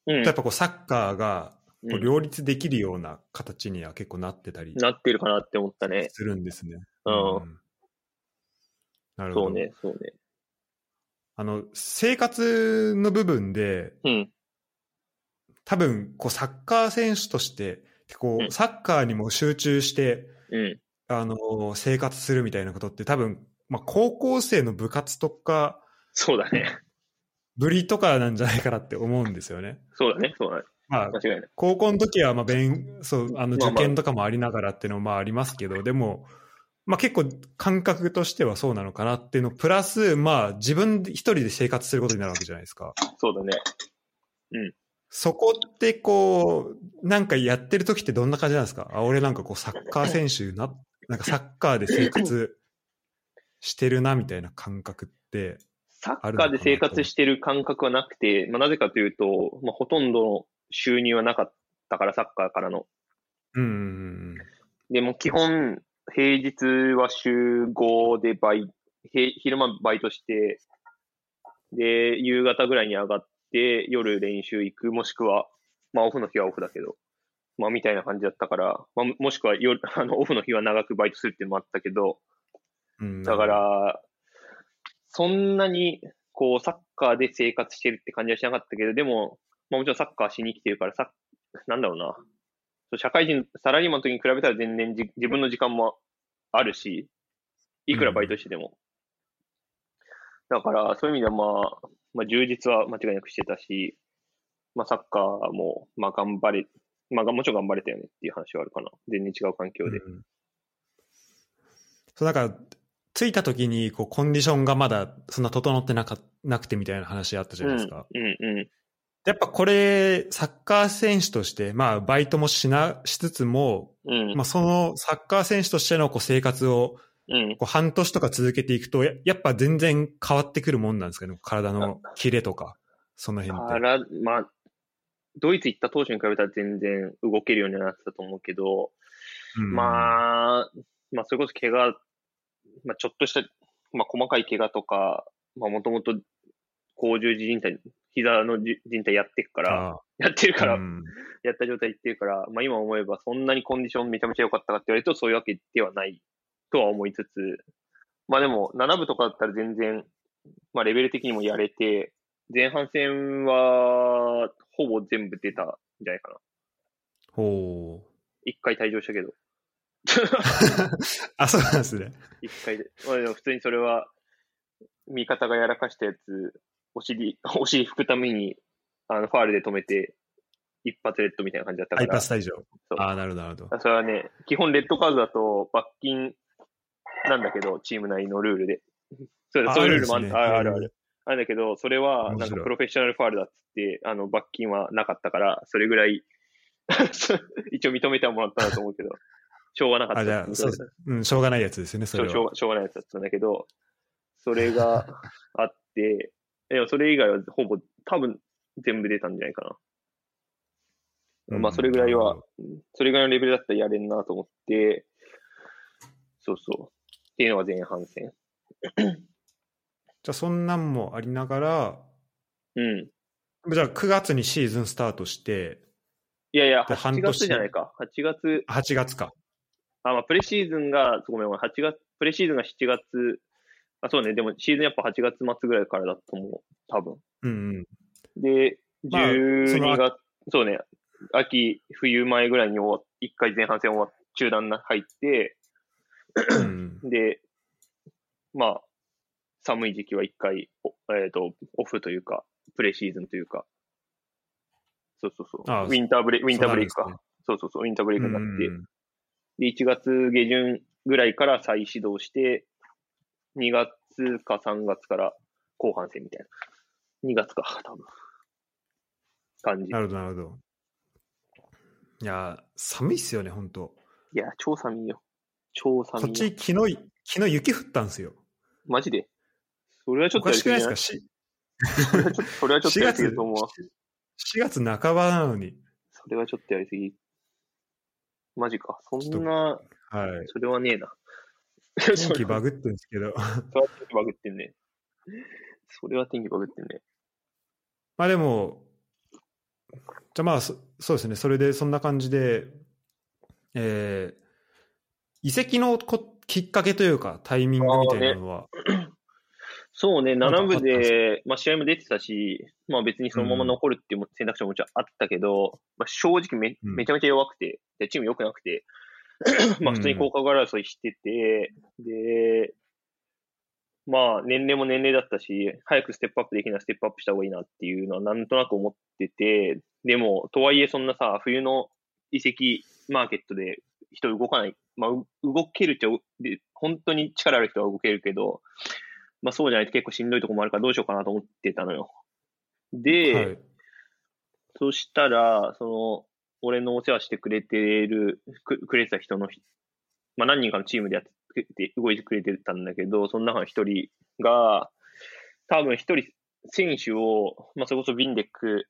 やっぱこうサッカーがこううん両立できるような形には結構なってたりなってるかなって思ったね。するんですね。うんなるほど。そうね、そうね。あの、生活の部分で、うん。多分、こう、サッカー選手として、こうんう、サッカーにも集中して、うん。あの、生活するみたいなことって多分、まあ、高校生の部活とか、そうだね。ぶりとかなんじゃないかなって思うんですよね。そうだね、そうだね。まあ、間違いない。高校の時は、まあ、勉、そう、あの、受験とかもありながらっていうのもまあありますけど、でも、まあ結構感覚としてはそうなのかなっていうの、プラス、まあ自分で一人で生活することになるわけじゃないですか。そうだね。そこってこう、なんかやってる時ってどんな感じなんですか？あ、俺なんかこうサッカー選手な、なんかサッカーで生活してるなみたいな感覚って、サッカーで生活してる感覚はなくて、まあ、なぜかというと、まあ、ほとんどの収入はなかった。から、サッカーからの。うん。でも基本、平日は週5でバイ、へ昼間バイトして、で、夕方ぐらいに上がって、夜練習行く、もしくは、まあオフの日はオフだけど、まあみたいな感じだったから、まあもしくは夜、あの、オフの日は長くバイトするっていうのもあったけど、うん、だか、ら、そんなに、こう、サッカーで生活してるって感じはしなかったけど、でも、まあもちろんサッカーしに来てるから、さ、なんだろうな。社会人、サラリーマンの時に比べたら全然じ自分の時間もあるし、いくらバイトしてても。だから、そういう意味ではまあ、まあ充実は間違いなくしてたし、まあサッカーも、まあ頑張れ、まあもちろん頑張れたよねっていう話はあるかな。全然違う環境で。うんそう、なんか、着いた時に、こう、コンディションがまだそんな整ってなかなくてみたいな話あったじゃないですか。うん、うん、うん。やっぱこれ、サッカー選手として、まあ、バイトもしな、しつつも、うん、まあ、そのサッカー選手としてのこう生活をうん。こう半年とか続けていくとや、やっぱ全然変わってくるもんなんですかね、体のキレとか、その辺って。から、まあ、ドイツ行った当初に比べたら全然動けるようになってたと思うけど、うんまあ、まあ、それこそ怪我、まあ、ちょっとした、まあ、細かい怪我とか、まあ、もともと、甲状靭帯、膝のじ靭帯やってるから、あやってるから、うんやった状態言ってるから、まあ、今思えばそんなにコンディションめちゃめちゃ良かったかって言われると、そういうわけではないとは思いつつ、まあでも、7部とかだったら全然、まあレベル的にもやれて、前半戦は、ほぼ全部出たんじゃないかな。ほう。一回退場したけど。あ、そうなんですね。一回で。まあでも普通にそれは、味方がやらかしたやつ、お尻、お尻拭くために、あの、ファールで止めて、一発レッドみたいな感じだったからアイパス。退場。ああ、なるほど、なるほど。それはね、基本レッドカードだと罰金なんだけど、チーム内のルールで。そうあそういうルールもああるねるあるあるある。んだけど、それは、なんかプロフェッショナルファールだっつって、あの、罰金はなかったから、それぐらい、一応認めてはもらったんだと思うけど、しょうがなかったあ、じゃあ、そそうううん、しょうがないやつですよね、それは。しょうしょうしょうがないやつだったんだけど、それがあって、でもそれ以外はほぼ、多分全部出たんじゃないかな。うんまあ、それぐらいはそれぐらいのレベルだったらやれんなと思って、そうそう。っていうのが前半戦。じゃあ、そんなんもありながら、うん。じゃあ、9月にシーズンスタートして、いやいや、で半8年月じゃないか。8月、8月か。あ、まあ、プレシーズンが、ごめんごめん、8月、プレシーズンが7月、あ、そうね、でもシーズンやっぱ8月末ぐらいからだと思う。多分。うんうん。で、まあその12月、そうね、秋、冬前ぐらいに終わっ一回前半戦終わっ中断な入って、うん。で、まあ、寒い時期は一回、おえっ、と、オフというか、プレシーズンというか、そうそうそう。ウィンターブレイク、ウィンターブレイクか。そうそうそう、ウィンターブレイクになって、うんで、1月下旬ぐらいから再始動して、2月か3月から後半戦みたいな。2月か、多分。感じ。なるほど、なるほど。いや、寒いっすよね、本当いや、超寒いよ。超寒いよ。こっち、昨日、昨日雪降ったんですよ。マジで？それはちょおっとやりかしくないですか？しそれはちょっと、それはちょっと4やりす月、ぎると思うわ。4月半ばなのに。それはちょっとやりすぎ。マジか。そんな、はい。それはねえな。天気バグってるんですけど。それは天気バグってんね。それは天気バグってんね。まあでも、じゃあまあそ、そうですね。それで、そんな感じで、えー移籍のこきっかけというか、タイミングみたいなのは、そうね、なんか7部でまあ、試合も出てたし、まあ、別にそのまま残るっていう選択肢ももちろんあったけど、まあ、正直めうん。めちゃめちゃ弱くて、でチーム良くなくて、まあ普通に降格争いしてて、で、まあ年齢も年齢だったし、早くステップアップできるならステップアップした方がいいなっていうのはなんとなく思ってて、でも、とはいえそんなさ、冬の移籍マーケットで人動かない。まあ、う動けるっちゃ、で本当に力ある人は動けるけど、まあそうじゃないと結構しんどいとこもあるからどうしようかなと思ってたのよ。で、はい。そしたら、その、俺のお世話してくれてる、くくれてた人のひ、まあ何人かのチームでやってて、動いてくれてたんだけど、その中の一人が、多分一人選手を、まあそれこそウィンデック、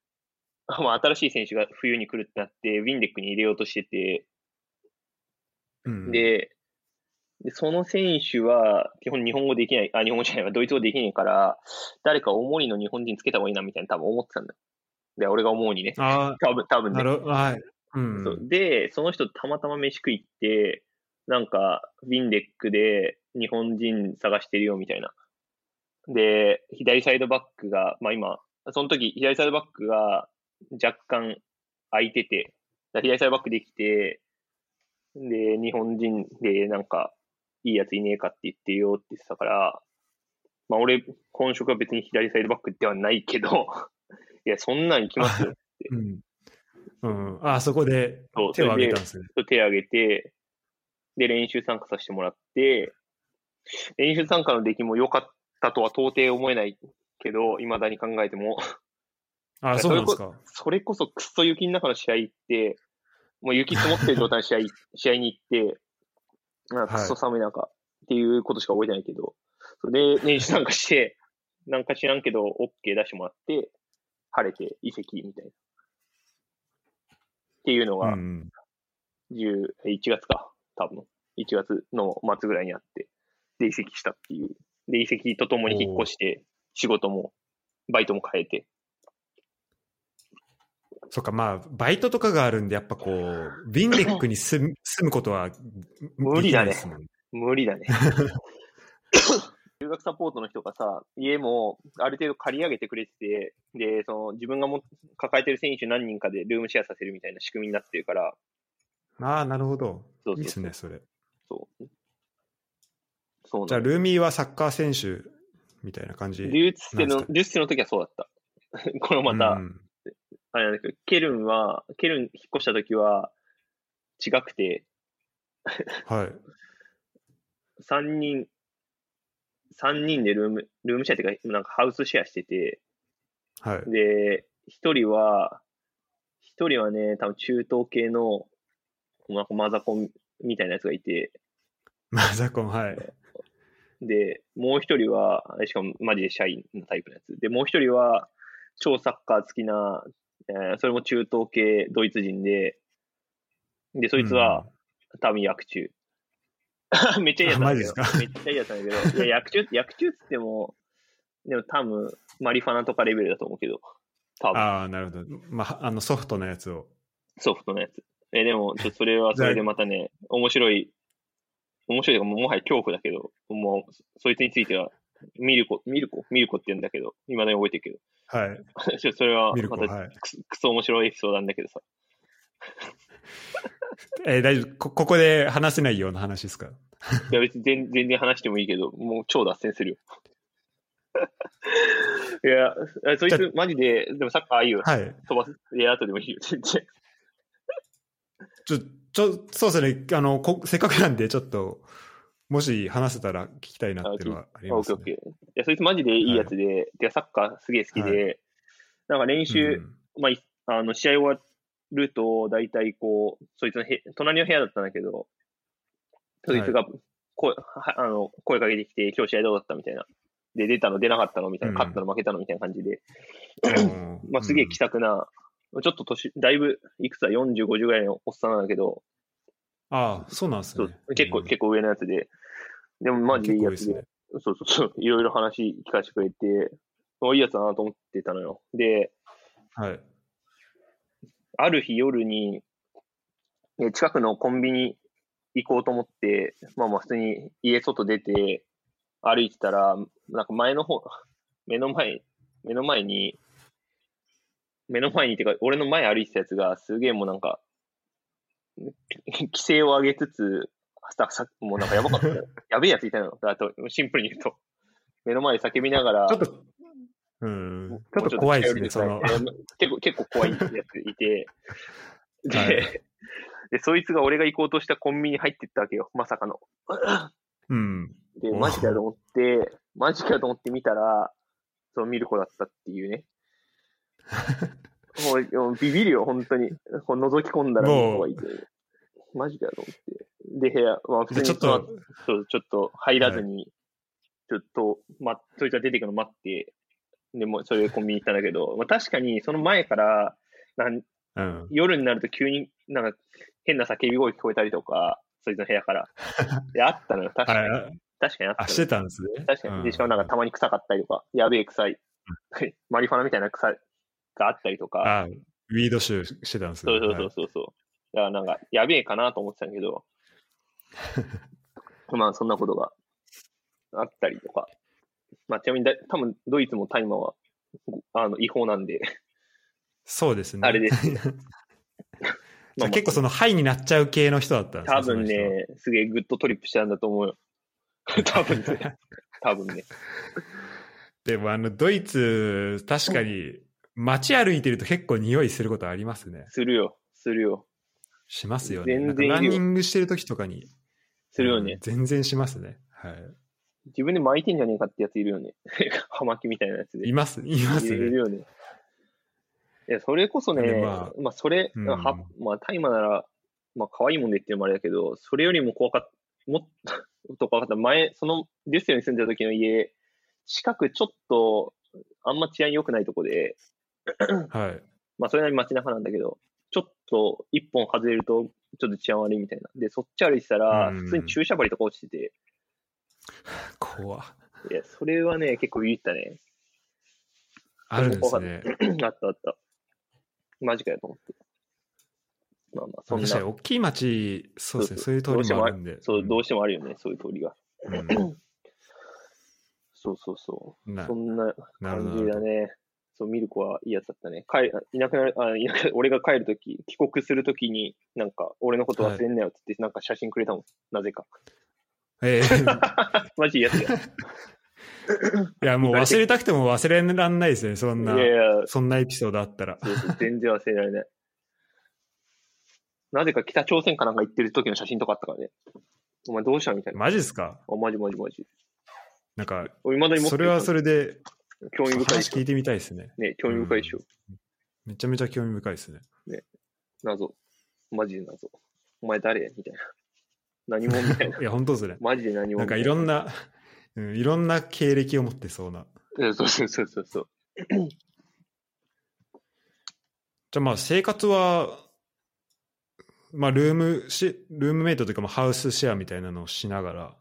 まあ新しい選手が冬に来るってなって、ウィンデックに入れようとしてて、うん、で、でその選手は基本日本語できない、あ、日本語じゃないわ、ドイツ語できないから、誰か重いの日本人つけた方がいいなみたいな多分思ってたんだよ。で、俺が思うにね。あ多分、多あ、分ねはい。うん。そうで、その人たまたま飯食いって、なんか、ウィンデックで日本人探してるよみたいな。で、左サイドバックが、まあ今、その時、左サイドバックが若干空いてて、左サイドバックできて、で、日本人でなんか、いいやついねえかって言ってよって言ってたから、まあ俺、本職は別に左サイドバックではないけど、いや、そんなん行きますよ。うん。うん。ああ、そこで手を挙げたんですね。手を挙げて、で、練習参加させてもらって、練習参加の出来も良かったとは到底思えないけど、未だに考えても、ああ、そうなんですか。それこそくっそ雪の中の試合行って、もう雪積もってる状態の試合、試合に行って、なんかくっそ寒い中っていうことしか覚えてないけど、それで練習参加して、なんか知らんけど、OK 出してもらって、晴れて移籍みたいな。っていうのが、うん。10 1月か、多分。1月の末ぐらいにあって、で、移籍したっていう。で、移籍とともに引っ越して、仕事も、バイトも変えて。そっか、まあ、バイトとかがあるんで、やっぱこう、ウィンデックに住む住むことは無理だね無理だね。留学サポートの人がさ、家もある程度借り上げてくれてて、で、その自分がも抱えてる選手何人かでルームシェアさせるみたいな仕組みになってるから、ああ、なるほど。そうそういいっすね、それ。そう。そうじゃあ、ルーミーはサッカー選手みたいな感じ。デューツテの、なんすかデューツテの時はそうだった。このまた、うんあれなんだけど、ケルンは、ケルン引っ越した時は違くて、はい。3人、三人でルーム、ルームシェアっていうか、なんかハウスシェアしてて、はい。で、一人は、一人はね、多分中東系の、なんかマザコンみたいなやつがいて、マザコン、はい。で、もう一人は、しかもマジでシャイなタイプのやつ。で、もう一人は、超サッカー好きな、えーそれも中東系ドイツ人で、で、そいつは、多分薬中。めっちゃいいやつなんだけど。めっちゃいいやつなんだけど。いや、薬中、薬中っつっても、でも多分、マリファナとかレベルだと思うけど、多分、ああ、なるほど。まあ、あの、ソフトなやつを。ソフトのやつ。え、でも、それはそれでまたね、面白い、面白いとか、もうもはや恐怖だけど、もう、そそいつについては、ミルコ、ミルコ？ミルコって言うんだけど、未だに覚えてるけど。はい。それは、またはい。くそ、くそ面白いエピソードなんだけどさ。えー大丈夫？こ、ここで話せないような話ですか？いや別に全全然話してもいいけど、もう超脱線するよ。いや、そいつマジで、でもサッカーああいうはい。飛ばす。いや、後でもいいよ、全然。ちょ、ちょ、そうですね。あの、こせっかくなんで、ちょっと、もし話せたら聞きたいなっていうのはあります、ね。ッケーオッケー。いや、そいつマジでいいやつで、でサッカーすげえ好きで、なんか練習、うん。まあい、あの、試合終わると、大体こう、そいつのへ隣の部屋だったんだけど、そいつが声、はあの声かけてきて、今日試合どうだったみたいな。で、出たの出なかったのみたいな、うん。勝ったの負けたのみたいな感じで、うん。まあ、すげえ気さくな、ちょっと年、だいぶ、いくつだ、40、50ぐらいのおっさんなんだけど、ああ、そうなんですそねう。結構、うん。結構上のやつで、でもマジでいいやつで、結そうそうそう、いろいろ話聞かせてくれて、いいやつだなと思ってたのよ。で、はい。ある日夜に、え近くのコンビニ行こうと思って、まあまあ普通に家外出て歩いてたら、なんか前の方、目の前、目の前に、目の前にってか、俺の前歩いてたやつがすげえもうなんか、規制を上げつつ、ささもうなんかやばかったよ。やべえやついたの。あと、シンプルに言うと。目の前で叫びながら、ちょっと、うん。ちょっと怖いですね、その。結構、結構怖いやついて、で、はいで、そいつが俺が行こうとしたコンビニに入ってったわけよ、まさかの。うん。で、マジかと思って、マジかと思って見たら、そのミルコだったっていうね。もうもうビビるよ、本当に。こう覗き込んだらミルコがいて。マジかよと思って。で、部屋、まあ普通にでちょっと、そう、ちょっと入らずに、ちょっと、ま、そいつが出てくの待って、でもうそれでコンビニ行ったんだけど、まあ、確かにその前から、なんうん。夜になると急になんか変な叫び声聞こえたりとか、そいつの部屋から。で、あったのよ。確かに。確かにあったしてたんですね。確かに。で、しかもなんかたまに臭かったりとか、やべえ臭い、マリファナみたいな臭いがあったりとか、あ、ウィード臭してたんですね。そうそうそうそうそう。だからなんか、やべえかなと思ってたんだけど、まあそんなことがあったりとか。まあちなみにだ、多分ドイツも大麻はあの違法なんで、そうですね。あれです。じ ゃあ結構そのハイになっちゃう系の人だったんです多分ね、すげえ good trip したんだと思うよ。多分ね。多分ね。でもあの、ドイツ、確かに、街歩いてると結構匂いすることありますね。するよ。するよ。しますよね。全然ランニングしてる時とかに。するよねうん。全然しますね。はい。自分で巻いてんじゃねえかってやついるよね。葉巻みたいなやつで。います、いますね。いるよね。いや、それこそね、でままあ、それ、うんはまあ、大麻なら、まあ、可愛いもんでっていうのもあれだけど、それよりも怖かった、もっと 怖かった。前、その、デュッセルに住んでた時の家、近くちょっと、あんま治安良くないとこで、はい。まあ、それなりに街中なんだけど、ちょっと一本外れると、ちょっと治安悪いみたいな。で、そっち歩いてたら、うん普通に注射針とか落ちてて、怖いや、それはね、結構ビビったね。あるんですね。あったあった。マジかよと思って。まあまあ、そんな。確かに大きい町、そうですね。そういう通りもあるんで。そう、どうしてもあるよね、そういう通りが。うんそうそうそう。なそんな感じだね。そう、ミルコはいいやつだったね。帰いなくなる、あ、いなく俺が帰るとき、帰国するときに、なんか、俺のこと忘れんなよって言って、なんか写真くれたもん。なぜか。えー マジいいやつや。いや、もう忘れたくても忘れらんないですね。そんな、いやいや、そんなエピソードあったら。そうそう全然忘れられない。なぜか北朝鮮かなんか行ってる時の写真とかあったからね。お前どうしたみたいな。マジですか？あ、マジマジマジ。なんか、それはそれで、興味深い話聞いてみたいですね。ね、興味深いでしょ。めちゃめちゃ興味深いですね。謎。マジで謎。お前誰？みたいな。何者みたいな。いや、本当ですね。マジで何者なんかいろんな、うん、いろんな経歴を持ってそうな。な。そうそうそうそうそう。じゃあまあ生活は、まあルームし、ルームメイトというかまあハウスシェアみたいなのをしながらっ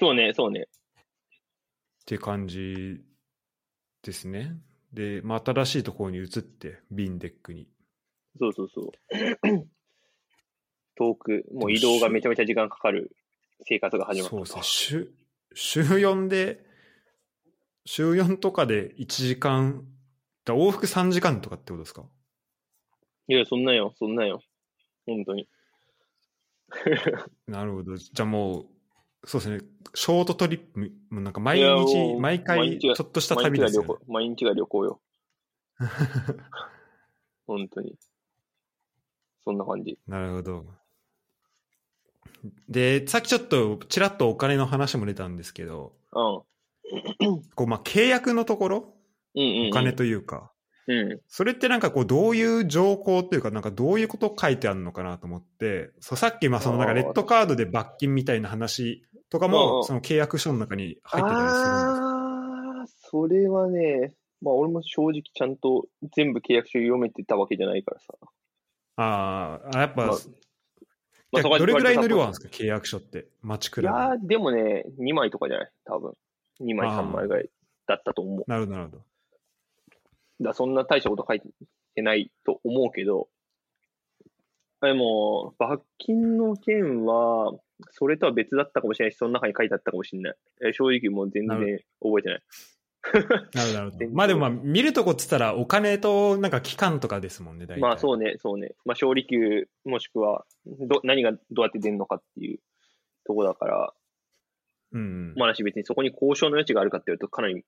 そうね、そうね。ていう感じですね。で、まあ新しいところに移って、ビンデックに。そうそうそう。遠く、もう移動がめちゃめちゃ時間かかる生活が始まった。そうですね。週、週4で、週4とかで1時間、だ往復3時間とかってことですか？いや、そんなよ、そんなよ。本当に。なるほど。じゃあもう、そうですね、ショートトリップ、もうなんか毎日、毎回、ちょっとした毎旅ですよ、ね日が旅行。、毎日が旅行よ。本当に。そんな感じ。なるほど。で、さっきちょっと、ちらっとお金の話も出たんですけど、うん。こう、まあ、契約のところ、うんうん、うん。お金というか、うん。それってなんかこう、どういう条項というか、なんかどういうこと書いてあるのかなと思って、そうさっき、まあ、そのなんかレッドカードで罰金みたいな話とかも、んその契約書の中に入ってたりするんですか？ああ、それはね、まあ俺も正直ちゃんと全部契約書読めてたわけじゃないからさ。あーあ、やっぱ、まあじゃあどれぐらいの量あるん割ですか、契約書って。街くいやらい。ー、でもね、2枚とかじゃない？多分。2枚、あー3枚ぐらいだったと思う。なるほど、なるほど。らそんな大したこと書いてないと思うけど、でも、罰金の件は、それとは別だったかもしれないし、その中に書いてあったかもしれない。え正直もう全然覚えてない。なるほど、なるほど。全然まあでもまあ、見るとこっつったら、お金となんか期間とかですもんね、大体。まあそうね、そうね。まあ勝利給もしくはど何がどうやって出るのかっていうとこだから、うんうん。まあだし別にそこに交渉の余地があるかっていうとかなり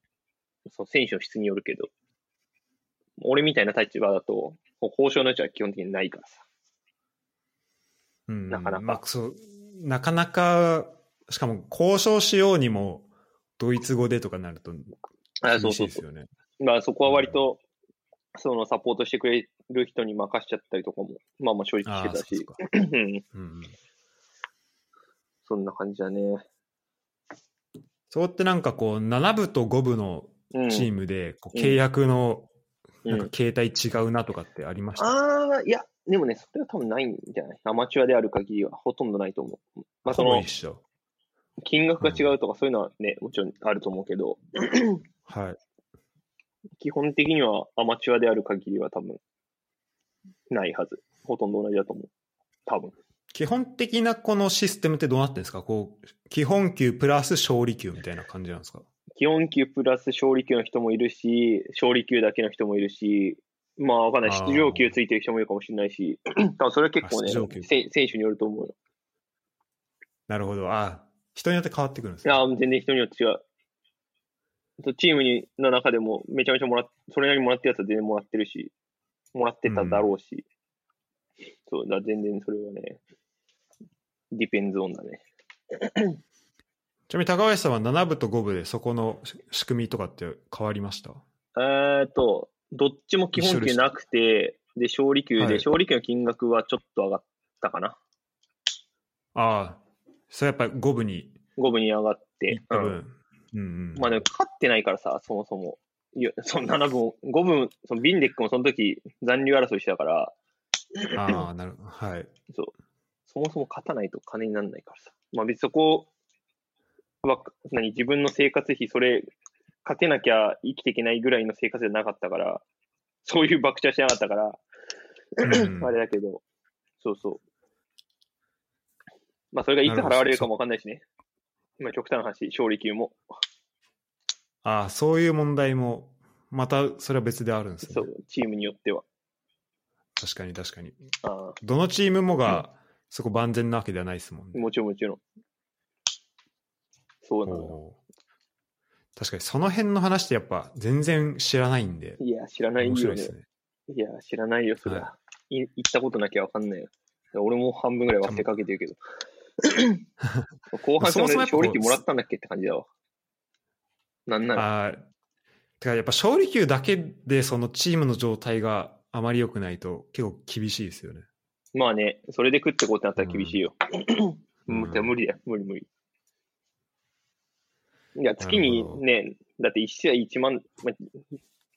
その選手の質によるけど、俺みたいな立場だと、交渉の余地は基本的にないからさ。うんなかなかまあ、そうなかなか、しかも交渉しようにも、ドイツ語でとかなるとあ厳そうそうそう。しいですよね。まあそこは割と、そのサポートしてくれる人に任しちゃったりとかも、まあまあ正直してたし、そう んそんな感じだね。そうってなんかこう、7部と5部のうん。チームで、契約のうんなんか形態違うなとかってありました、ああ、いや、でもね、それは多分ないんじゃない？アマチュアである限りはほとんどないと思う。まあその。金額が違うとかそういうのはね、もちろんあると思うけど、はい。基本的にはアマチュアである限りは多分、ないはず。ほとんど同じだと思う。多分。基本的なこのシステムってどうなってるんですか？こう、基本給プラス勝利給みたいな感じなんですか？基本級プラス勝利級の人もいるし、勝利級だけの人もいるし、まあわかんない。出場級ついてる人もいるかもしれないし、多分それは結構ね選手によると思うよ。なるほど。あ人によって変わってくるんですいや、全然人によって違う。チームにの中でもめちゃめちゃもらっ、それなりにもらってるやつは全然もらってるし、もらってただろうし、そう、だ全然それはね、ディペンズオンだね。ちなみに高橋さんは7部と5部でそこの仕組みとかって変わりました？えーっと、どっちも基本級なくて、で、勝利級で、はい勝利級の金額はちょっと上がったかな。ああ、それやっぱり5部に5分に上がっ行て。うんうんうん。まあでも勝ってないからさ、そもそも。いや、その7分、5分、そのビンデックもその時残留争いしてたから、ああ、なるはい。そう。そもそも勝たないと金にならないからさ。まあ別にそこは、何、自分の生活費、それ、勝てなきゃ生きていけないぐらいの生活じゃなかったから、そういう爆打してなかったから、うんあれだけど、そうそう。まあそれがいつ払われるかもわかんないしね。今極端な話、勝利級も。ああ、そういう問題も、またそれは別であるんですね。そう、チームによっては。確かに確かに。あどのチームもが、そこ万全なわけではないですもんあ、ね。もちろんもちろん。そうなの確かにその辺の話ってやっぱ全然知らないんで、いや、知らないよね面白いです。ね。いや、知らないよ、そりゃ。い行ったことなきゃわかんないよ。俺も半分ぐらい忘れかけてるけど。後半戦俺勝利期もらったんだっけって感じだわ。なんなら。ああ、てかやっぱ勝利球だけでそのチームの状態があまり良くないと結構厳しいですよね。まあね、それで食ってこうってなったら厳しいよ。うん無無理だよ、無理無理。いや、月にね、だって1試合1万、ま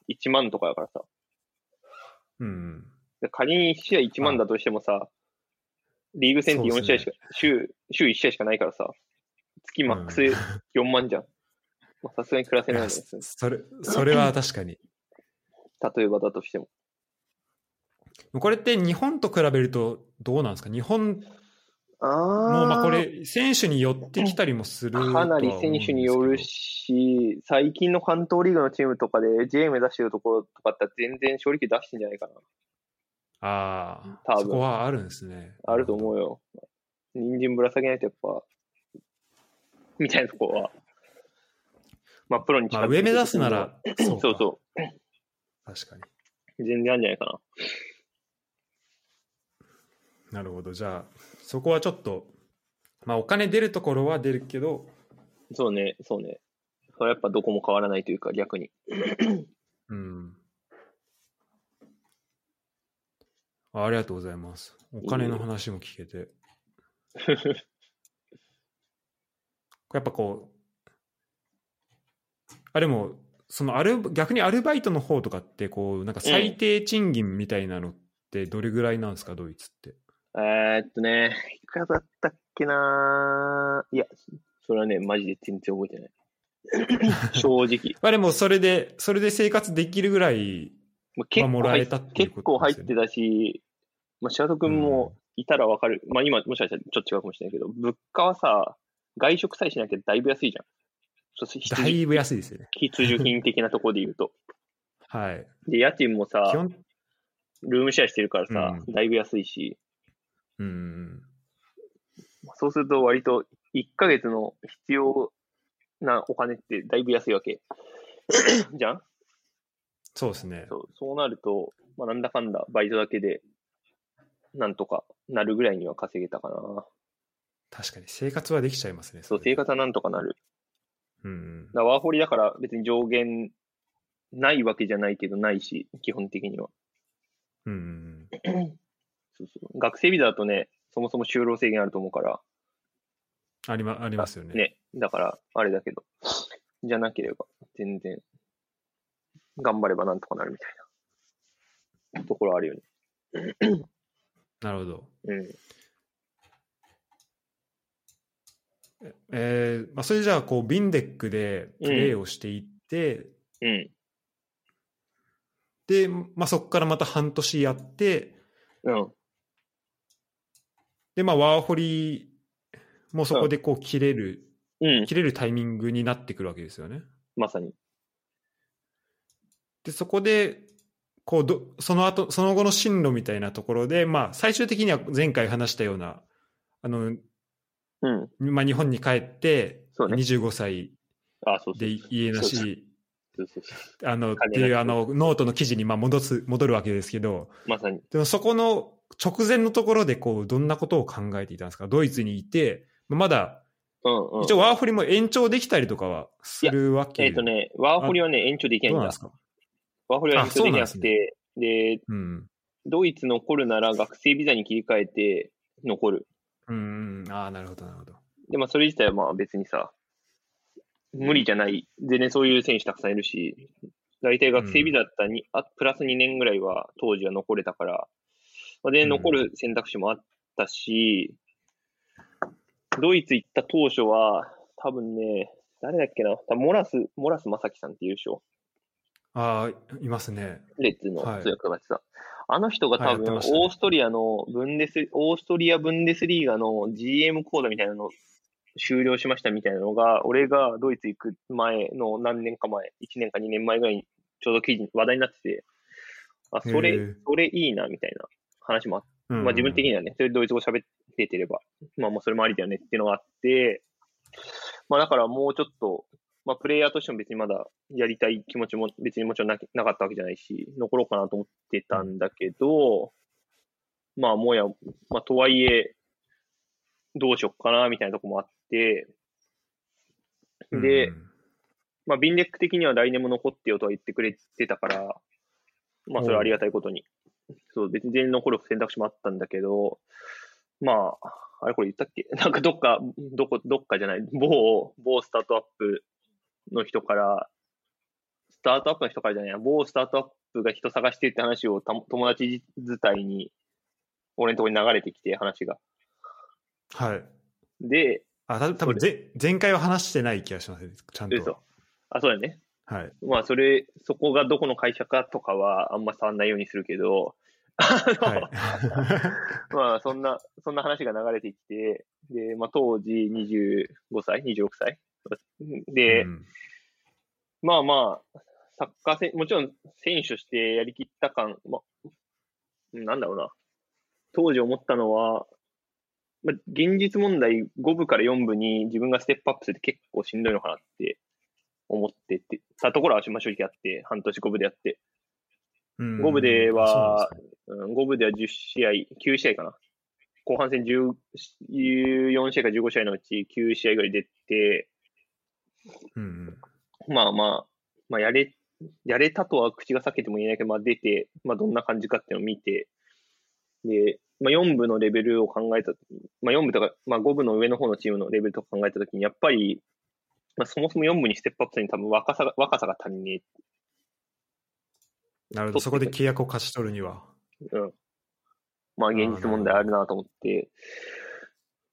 1万とかだからさ。うん。で仮に1試合1万だとしてもさ、リーグ戦って4試合しか、週、週1試合しかないからさ、月マックスうん4万じゃん。まあさすがに暮らせないのですね。それ、それは確かに。例えばだとしても。これって日本と比べるとどうなんですか？日本あもまあこれ選手によってきたりもするかなり選手によるし、最近の関東リーグのチームとかで J 目指してるところとかって全然勝利球出してんじゃないかな。ああ、そこはあるんですね。あると思う。うよ。人参ぶら下げないとやっぱ、みたいなとこは、まあ、プロに近まあ、づいて上目指すなら、そうかそうそ確かに。う。全然あるんじゃないかな。なるほど。じゃあ、そこはちょっと、まあ、お金出るところは出るけど、そうね、そうね。それはやっぱどこも変わらないというか、逆に。うん。あありがとうございます。お金の話も聞けて。やっぱこう、あ、でも、そのアル、逆にアルバイトの方とかって、こう、なんか最低賃金みたいなのってどれぐらいなんですか、ドイツって？えーっとね、いくらだったっけないや、それはね、マジで全然覚えてない。正直。まあでも、それで、それで生活できるぐらい、まあ、もら構入っえたっていう結構ことですよね入ってたし、まあ、シャド君もいたらわかる。まあ今、もしかしたらちょっと違うかもしれないけど、物価はさ、外食さえしなきゃだいぶ安いじゃん。だいぶ安いですよね。必需品的なところで言うと。はい。で、家賃もさルームシェアしてるからさ、うだいぶ安いし、うん。そうすると割と1ヶ月の必要なお金ってだいぶ安いわけ。じゃん？そうですね。そうそうなると、まあ、なんだかんだバイトだけで、なんとかなるぐらいには稼げたかな。確かに、生活はできちゃいますね。そう、れ生活はなんとかなる。うん。だワーホリだから別に上限ないわけじゃないけど、ないし、基本的には。うん。そうそう学生ビザだとね、そもそも就労制限あると思うから、ありま、ありますよね。ね、だから、あれだけど、じゃなければ、全然、頑張ればなんとかなるみたいなところあるよね。なるほど。うん。えーまあ、それじゃあ、こう、ビンデックでプレーをしていって、うん。で、まあ、そこからまた半年やって、うん。で、まあ、ワーホリもそこでこう、切れる、うん。切れるタイミングになってくるわけですよね。まさに。で、そこで、こうど、その後、その後の進路みたいなところで、まあ、最終的には前回話したような、あの、うん。まあ、日本に帰って、そうね25歳あ、そうそうで家なし、そうそうそうあの、っていうあの、ノートの記事にまあ戻す、戻るわけですけど、まさに。でもそこの直前のところで、こう、どんなことを考えていたんですか？ドイツにいて、まだ、うんうん。一応ワーホリも延長できたりとかはするわけえっ、とね、ワーホリはね、延長できないんです。か？ワーホリは延長できなくて、でうん。ドイツ残るなら学生ビザに切り替えて残る。うん、うん。ああ、なるほど、なるほど。で、まあ、それ自体はまあ別にさ、無理じゃない。全然そういう選手たくさんいるし、大体学生ビザだったらに、あプラス2年ぐらいは当時は残れたから、まあ、で、うん残る選択肢もあったし、ドイツ行った当初は、多分ね、誰だっけな、多分モラス、モラス正樹さんっていうでしょ。ああ、いますね。レッツのはい。通訳がさ、あの人が多分、オーストリアのブンデス、オーストリアブンデスリーガの GM 講座みたいなのを終了しましたみたいなのが、俺がドイツ行く前の何年か前、1年か2年前ぐらいにちょうど記事、話題になってて、あ、それそれいいな、みたいな話もあって、うんまあ自分的にはね、それでドイツ語喋っててれば、まあもうそれもありだよねっていうのがあって、まあだからもうちょっと、まあプレイヤーとしても別にまだやりたい気持ちも別にもちろんななかったわけじゃないし、残ろうかなと思ってたんだけど、まあもうや、まあとはいえ、どうしよっかなみたいなとこもあって、で、うんまあビンデック的には来年も残ってよとは言ってくれてたから、まあそれはありがたいことに。そう、別に全員残る選択肢もあったんだけど、まあ、あれこれ言ったっけ？なんかどっか、どこ、どっかじゃない、某、某スタートアップの人から、スタートアップの人からじゃないや、某スタートアップが人探してって話をた友達伝いに、俺のところに流れてきて話が。はい。で、あ、た多分ぜ前回は話してない気がしますね。ちゃんと。嘘。あ、そうだよね。はい。まあ、それ、そこがどこの会社かとかはあんま触んないようにするけど、あのはい。まあ、そんな、そんな話が流れてきて、で、まあ、当時25歳 ?26 歳で、うんまあまあ、サッカー選もちろん選手としてやりきった感、まあ、なんだろうな。当時思ったのは、まあ、現実問題5部から4部に自分がステップアップするって結構しんどいのかなって思っててたところはまあ正直あって、半年5部でやって。うん。5部では、そうなんですねうん、5部では10試合、9試合かな。後半戦10 14試合か15試合のうち9試合ぐらい出て、うんまあまあ、まあやれ、やれたとは口が裂けても言えないけど、まあ出て、まあどんな感じかっていうのを見て、で、まあ4部のレベルを考えた、まあ4部とか、まあ5部の上の方のチームのレベルとか考えたときに、やっぱり、まあそもそも4部にステップアップするに多分若さが、若さが足りねなるほど、そこで契約を勝ち取るには。え。うん。まあ現実問題あるなと思って、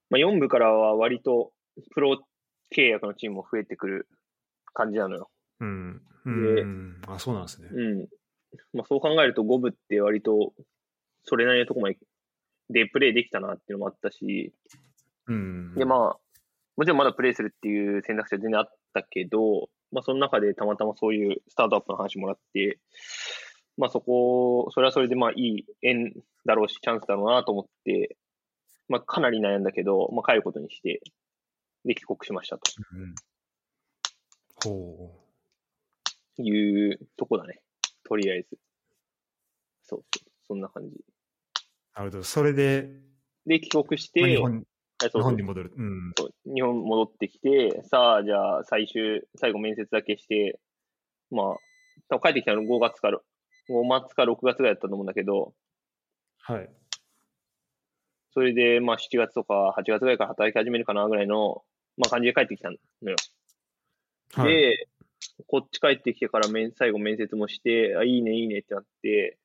まあ4部からは割とプロ契約のチームも増えてくる感じなのよ。うん。でうん。あ、そうなんですね。うん。まあ、そう考えると、五部って割と、それなりのとこまででプレイできたなっていうのもあったし、うん。で、まあ、もちろんまだプレイするっていう選択肢は全然あったけど、まあ、その中でたまたまそういうスタートアップの話もらって、まあ、そこ、それはそれでまあいい縁だろうし、チャンスだろうなと思って、まあ、かなり悩んだけど、まあ、帰ることにして、で、帰国しましたとうんほいうとこだね。とりあえず。そうそう、そんな感じ。う。なるほど。それで、で、帰国して、日本に戻る。うん。そう日本戻ってきて、さあ、じゃあ、最終、最後面接だけして、まあ、多分帰ってきたの5月から、5月か6月ぐらいだったと思うんだけど、はい。それで、まあ、7月とか8月ぐらいから働き始めるかなぐらいの、まあ、感じで帰ってきたのよ。はい、で、こっち帰ってきてから面最後面接もして、あ、いいね、いいねってなって、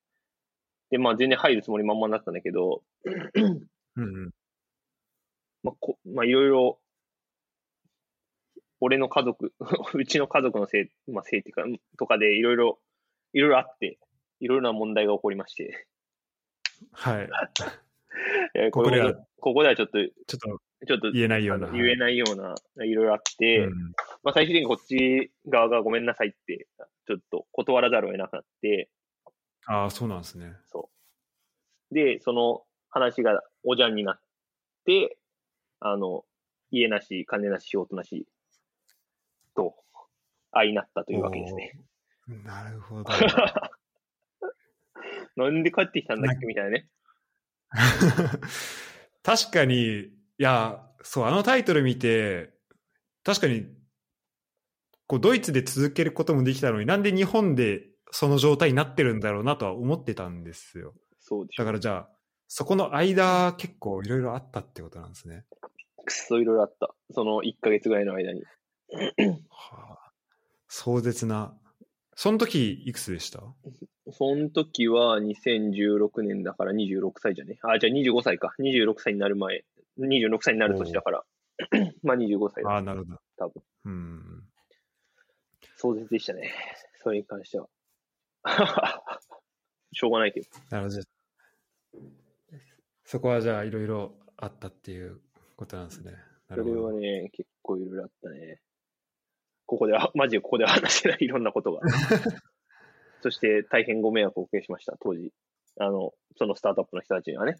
で、まあ、全然入るつもりまんまになったんだけど、うんうん。まあ、こまあ、いろいろ、俺の家族、うちの家族のせい、まあ、せいっていうか、とかでいろいろ、いろいろあって、いろいろな問題が起こりまして、はい。えーここではここではちょっと、ちょっとちょっと言えないような。言えないような、いろいろあって、うんまあ、最終的にこっち側がごめんなさいって、ちょっと断らざるを得なくなって、ああ、そうなんですね。で、その話がおじゃんになって、あの、家なし、金なし、仕事なし、と、相なったというわけですね。なるほど。なんで帰ってきたんだっけ？みたいなね。確かに、いや、そう、あのタイトル見て、確かに、こう、ドイツで続けることもできたのになんで日本でその状態になってるんだろうなとは思ってたんですよ。そうでしょ。だからじゃあ、そこの間、結構いろいろあったってことなんですね。くっそいろいろあった。その1ヶ月ぐらいの間に。はあ、壮絶な。その時、いくつでした？その時は2016年だから26歳じゃね？あ、じゃあ25歳か。26歳になる前。26歳になる年だから。まあ25歳だ。ああ、なるほど。多分。うん。壮絶でしたね。それに関しては。しょうがないけど。なるほど。そこはじゃあ、いろいろあったっていうことなんですね。なそれはね、結構いろいろあったね。ここでは、マジでここでは話せないいろんなことが。そして大変ご迷惑をおかけしました、当時。あの、そのスタートアップの人たちにはね。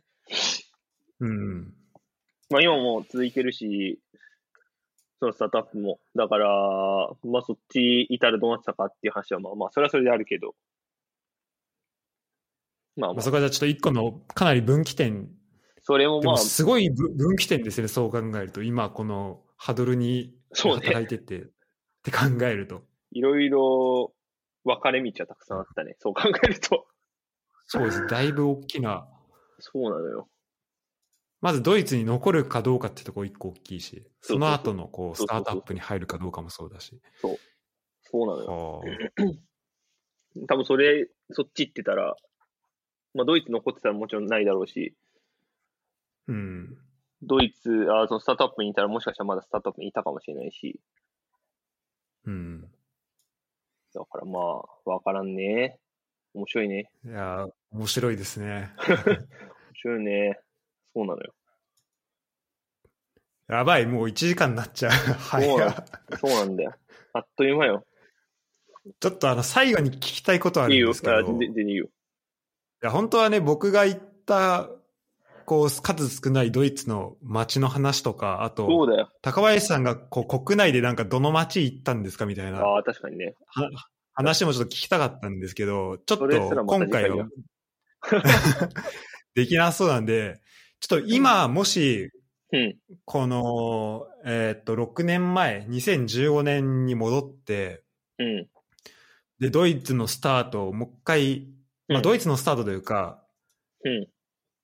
うん。まあ今も続いてるし、そのスタートアップも。だから、まあそっち至るどうなってたかっていう話はまあまあ、それはそれであるけど。まあまあ、まあそ、こはじゃあちょっと一個のかなり分岐点、それもまあすごいぶ分岐点ですね、そう考えると。今、このハドルにそうね働いてて、って考えると。いろいろ分かれ道はたくさんあったね。そう考えると。そうです。だいぶ大きな。そうなのよ。まずドイツに残るかどうかってとこ一個大きいし、そうそうその後のこうそうそうそうスタートアップに入るかどうかもそうだし。そうなのよ。は 多分それ、そっち行ってたら、まあドイツ残ってたらもちろんないだろうし、あ、うん。ドイツ、あそのスタートアップにいたらもしかしたらまだスタートアップにいたかもしれないし、うん。だからまあ、わからんね。面白いね。いやー、面白いですね。面白いね。そうなのよ。やばい、もう1時間になっちゃう。そうな早のそうなんだよ。あっという間よ。ちょっとあの、最後に聞きたいことあるんですけど、全然全然いいよ。や、本当はね、僕が行った、こう、数少ないドイツの街の話とか、あそと、うだよ。高林さんがこう国内でなんかどの街行ったんですかみたいなああ、確かにね。は話もちょっと聞きたかったんですけど、ちょっと今回は できなそうなんで、ちょっと今もし、うん。この、えーっと、6年前、2015年に戻って、うん。で、ドイツのスタートをもう一回、まあ、うんドイツのスタートというか、うん。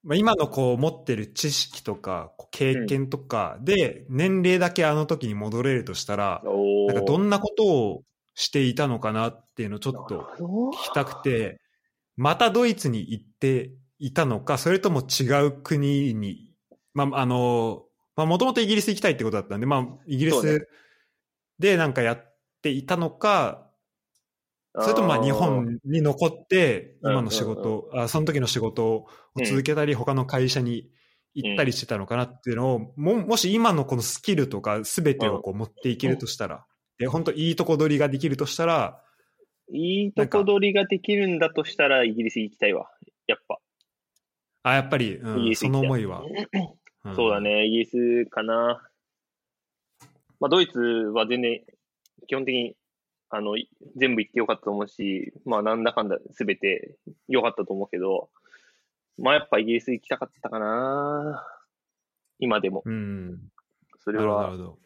まあ、今のこう持ってる知識とか、経験とかで、年齢だけあの時に戻れるとしたら、おなんかどんんなことをしていたのかなっていうのをちょっと聞きたくて、またドイツに行っていたのか、それとも違う国に、まあ、あの、まあ、もともとイギリス行きたいってことだったんで、まあ、イギリスでなんかやっていたのか、それともまあ日本に残って、うん今の仕事、あその時の仕事を続けたり、他の会社に行ったりしてたのかなっていうのを、ももし今のこのスキルとか全てをこう持っていけるとしたら、で本当いいとこ取りができるとしたら、いいとこ取りができるんだとしたら、イギリス行きたいわ。やっぱ。あ、やっぱり、うんその思いは。んそうだ。ね、イギリスかな。まあ、ドイツは全然、基本的に、あの、い全部行ってよかったと思うし、まあ、なんだかんだ全て良かったと思うけど、まあ、やっぱイギリス行きたかったかな。今でも。うん。それはる、ほど。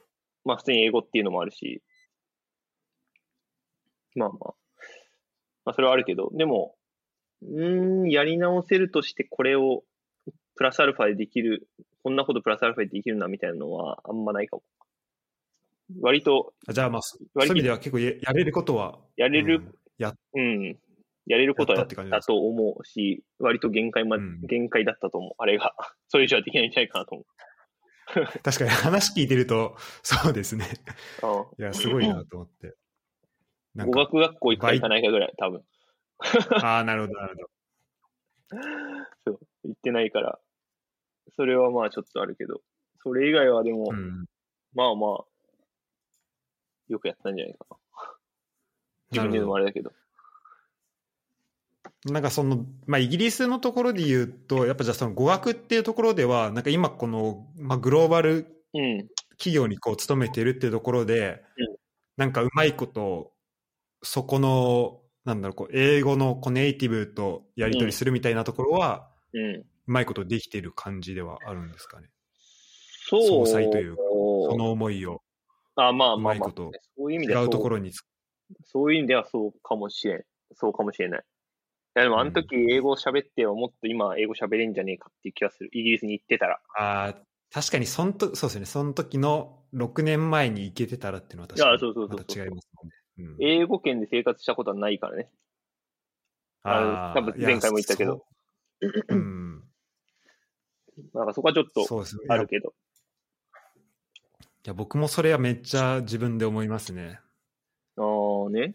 まあ、普通に英語っていうのもあるし、まあまあ、まあ、それはあるけど、でも、うーん、やり直せるとしてこれをプラスアルファでできる、こんなことプラスアルファでできるなみたいなのはあんまないかも。割とあじゃあ、まあ、そそういう意味では結構ややれることは、やれるうんやうん。やれることはやったと思うし、割と限界ま、うん限界だったと思う。あれが。それ以上はできないんじゃないかなと思 確かに話聞いてると、そうですね。う。いや、すごいなと思って。語か、学学校行くか行かないかぐらい、多分。ああ、なるほど、なるほど。そう。行ってないから。それはまあちょっとあるけど。それ以外はでも、うん。まあまあ、よくやったんじゃないかな。自分で言うのもあれだけど。なんかその、まあ、イギリスのところで言うと、やっぱじゃあその語学っていうところでは、なんか今この、まあ、グローバルうん。企業にこう勤めてるっていうところで、うんなんかうまいこと、そこの、なんだろう、こう英語のこうネイティブとやり取りするみたいなところは、うん。うまいことできてる感じではあるんですかね。そう。総裁というかその思いをあまあうまあまあ、そういう意味ではそう違うところにつそういう意味ではそうかもしれん。そうかもしれない。いやでもあの時英語を喋ってはもっと今英語喋れんじゃねえかっていう気がする。イギリスに行ってたら。ああ、確かにそんと、そうですね、その時の6年前に行けてたらっていうのは確かにそう違いますもんね。うん英語圏で生活したことはないからね。あの多分前回も言ったけど。ううん。なんかそこはちょっと。あるけど。いや、僕もそれはめっちゃ自分で思いますね。ああね。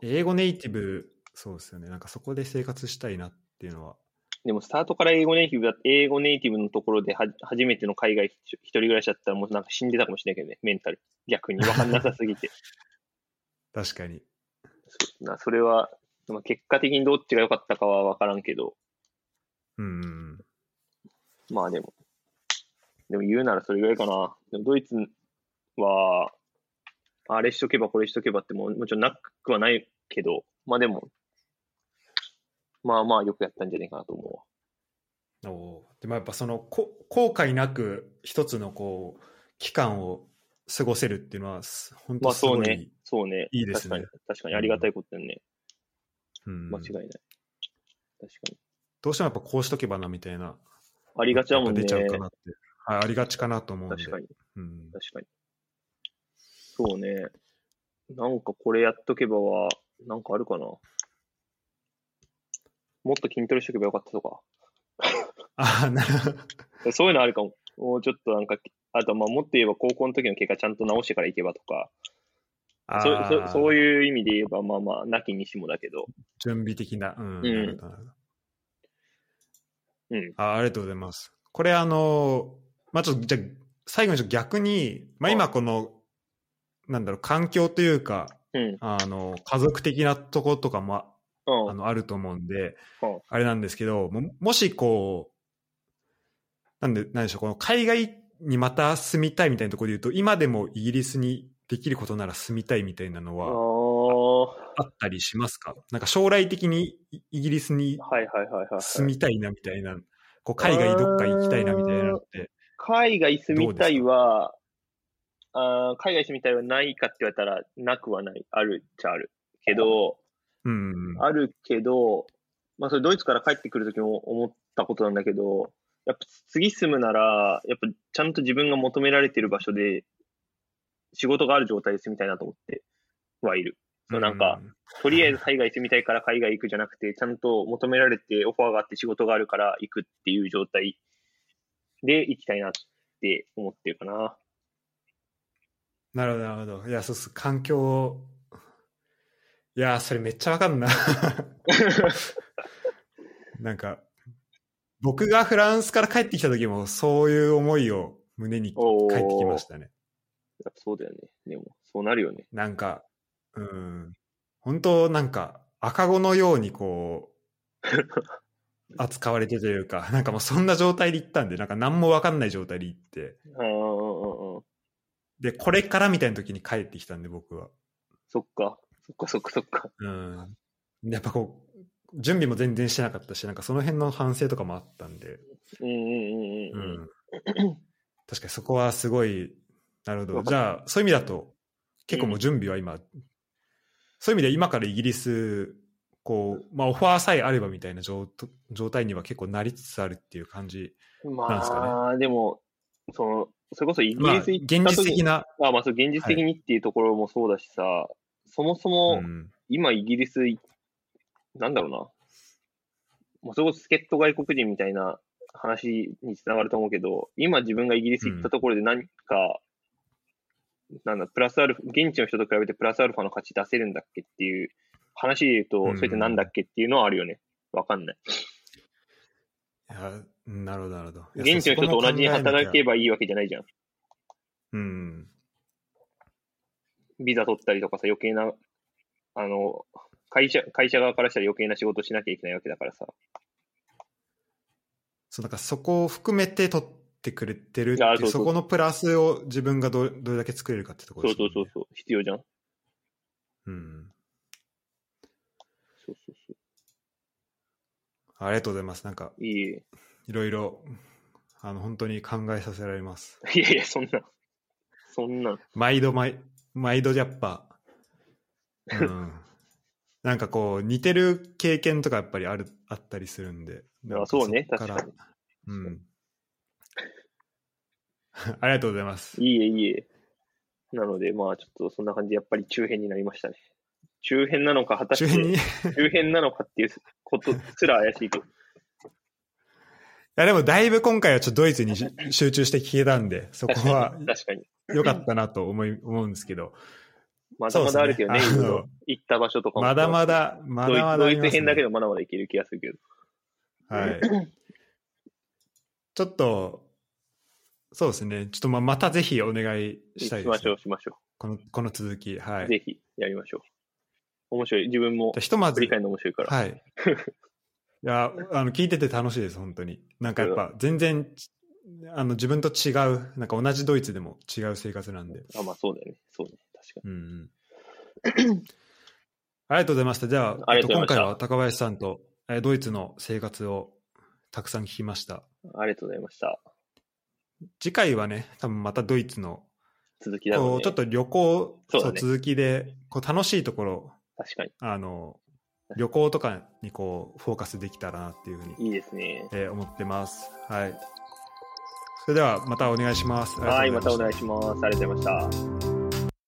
英語ネイティブ、そうですよね。なんかそこで生活したいなっていうのは。でもスタートから英語ネイティブだ英語ネイティブのところでは初めての海外一人暮らしだったらもうなんか死んでたかもしれないけどね、メンタル。逆に分かんなさすぎて。確かに。そうなそれは、まあ、結果的にどっちが良かったかは分からんけど、うんうん。まあでも、でも言うならそれぐらいかな。でもドイツは、あれしとけばこれしとけばってももちろんなくはないけど、まあでも、まあまあよくやったんじゃないかなと思うわ。おーでもやっぱそのこ後悔なく一つのこう期間を過ごせるっていうのはす本まあ当すごい、そうね、そうね。いいですね確かに、確かにありがたいことだよね。うん間違いない。確かに。どうしてもやっぱこうしとけばなみたいなありがちだもんね。出ちゃうかなって、はい、ありがちかなと思うんで確かに、うん、確かに。そうね。なんかこれやっとけばは、なんかあるかな。もっと筋トレしとけばよかったとか。ああなるほど そういうのあるかも。もうちょっとなんか、あとまあもっと言えば高校の時の結果ちゃんと直してから行けばとか、そそそういう意味で言えばまあまあ、なきにしもだけど。準備的な、うんうんうん。あありがとうございますこれあのまあちょっとじゃあ最後にちょっと逆に、まあ、今このなんだろう環境というかうん。あの家族的なところとかもうん。あのあると思うんで、うんあれなんですけど、ももしこう、なんで、なんでしょう、この海外にまた住みたいみたいなところで言うと、今でもイギリスにできることなら住みたいみたいなのはー、あったりしますか？なんか将来的にイイギリスに。住みたいなみたいな、こう海外どっか行きたいなみたいなのって、海外住みたいは、あー海外住みたいはないかって言われたら、なくはない。あるっちゃある。けど、うん、あるけど、まあそれドイツから帰ってくるときも思ったことなんだけど、やっぱ次住むなら、やっぱちゃんと自分が求められてる場所で仕事がある状態で住みたいなと思ってはいる。そうなんか、とりあえず海外住みたいから海外行くじゃなくて、ちゃんと求められてオファーがあって仕事があるから行くっていう状態で行きたいなって思ってるかな。なるほど、なるほど。いや、そうっす。環境、いや、それめっちゃわかんな。なんか、僕がフランスから帰ってきた時も、そういう思いを胸に帰ってきましたね。やっぱそうだよね。でも、そうなるよね。なんか、うん、本当なんか、赤子のようにこう、扱われてというか、なんかもうそんな状態で行ったんで、なんか何もわかんない状態で行って、うんうんうんうん。で、これからみたいな時に帰ってきたんで、僕は。そっか。そっかそっかそっか。うん。やっぱこう、準備も全然してなかったし、なんかその辺の反省とかもあったんで、うんうんうんううん。ん。確かにそこはすごい、なるほど。じゃあ、そういう意味だと、結構もう準備は今、そういう意味で今からイギリス、こう、まあオファーさえあればみたいな状状態には結構なりつつあるっていう感じ。なんですかまあ、でも、その、それこそイギまあ、リス行った現実的な。な、あまあ、そう、現実的にっていうところもそうだしさ、そもそも、うん、今イギリスい、なんだろうな。もうそれこそ助っ人外国人みたいな話につながると思うけど、今自分がイギリス行ったところで何か、なんだ、プラスアルファ、現地の人と比べてプラスアルファの価値出せるんだっけっていう話で言うと、うんそれってなんだっけっていうのはあるよね。わかんない。いやなるほど、なるほど。現地の人と同じに働けばいいわけじゃないじゃん。うん。ビザ取ったりとかさ、余計な、あの、会社、会社側からしたら余計な仕事しなきゃいけないわけだからさ。そう、だからそこを含めて取ってくれてるっていう、あそこのプラスを自分がどどれだけ作れるかってところそう。そうそうそう、必要じゃん。うん。そうそうそありがとうございます。なんか、う。いいえ。いろいろ、あの、本当に考えさせられます。いやいや、そんな、そんな。毎度毎、毎度やっぱ、うん。なんかこう、似てる経験とかやっぱりある、あったりするんで。なんかそうねっから確かに。うん。ありがとうございます。いいえ、いいえ。なので、まあ、ちょっとそんな感じで、やっぱり中編になりましたね。中編なのか、果たして中編に、い中編なのかっていうことすら怪しいけど。やでもだいぶ今回はちょっとドイツにし集中して聞けたんで、そこは確かに。良かったなと思い、思うんですけど、まだまだあるけどね、ねいろいろ行った場所とかも。まだまだ、まだまだあドイツ編だけどまだまだいける気がするけど。はい。ちょっと、そうですね。ちょっとまあまたぜひお願いしたいです、ねしましょう、。しましょこの、この続き。はう。い。ぜひやりましょう。面白い。自分もひとまず振り、返るの面白いから。はい。いや、あの、聞いてて楽しいです、本当に。なんかやっぱ、全然、あの、自分と違う、なんか同じドイツでも違う生活なんで。あ、まあそうだよね。そうね。確かうんうん。ありがとうございました。じゃあ、と今回は高林さんと、えードイツの生活をたくさん聞きました。に。ありがとうございました。次回はね、多分またドイツの、続きだね。こうちょっと旅行、そうだね続きで、こう楽しいところ、確かあの、旅行とかにこう、フォーカスできたらなっていうふうに、に。いいですね。えー思ってます。はい。それではまたお願いします。はい、またお願いいします。ありがとうございました。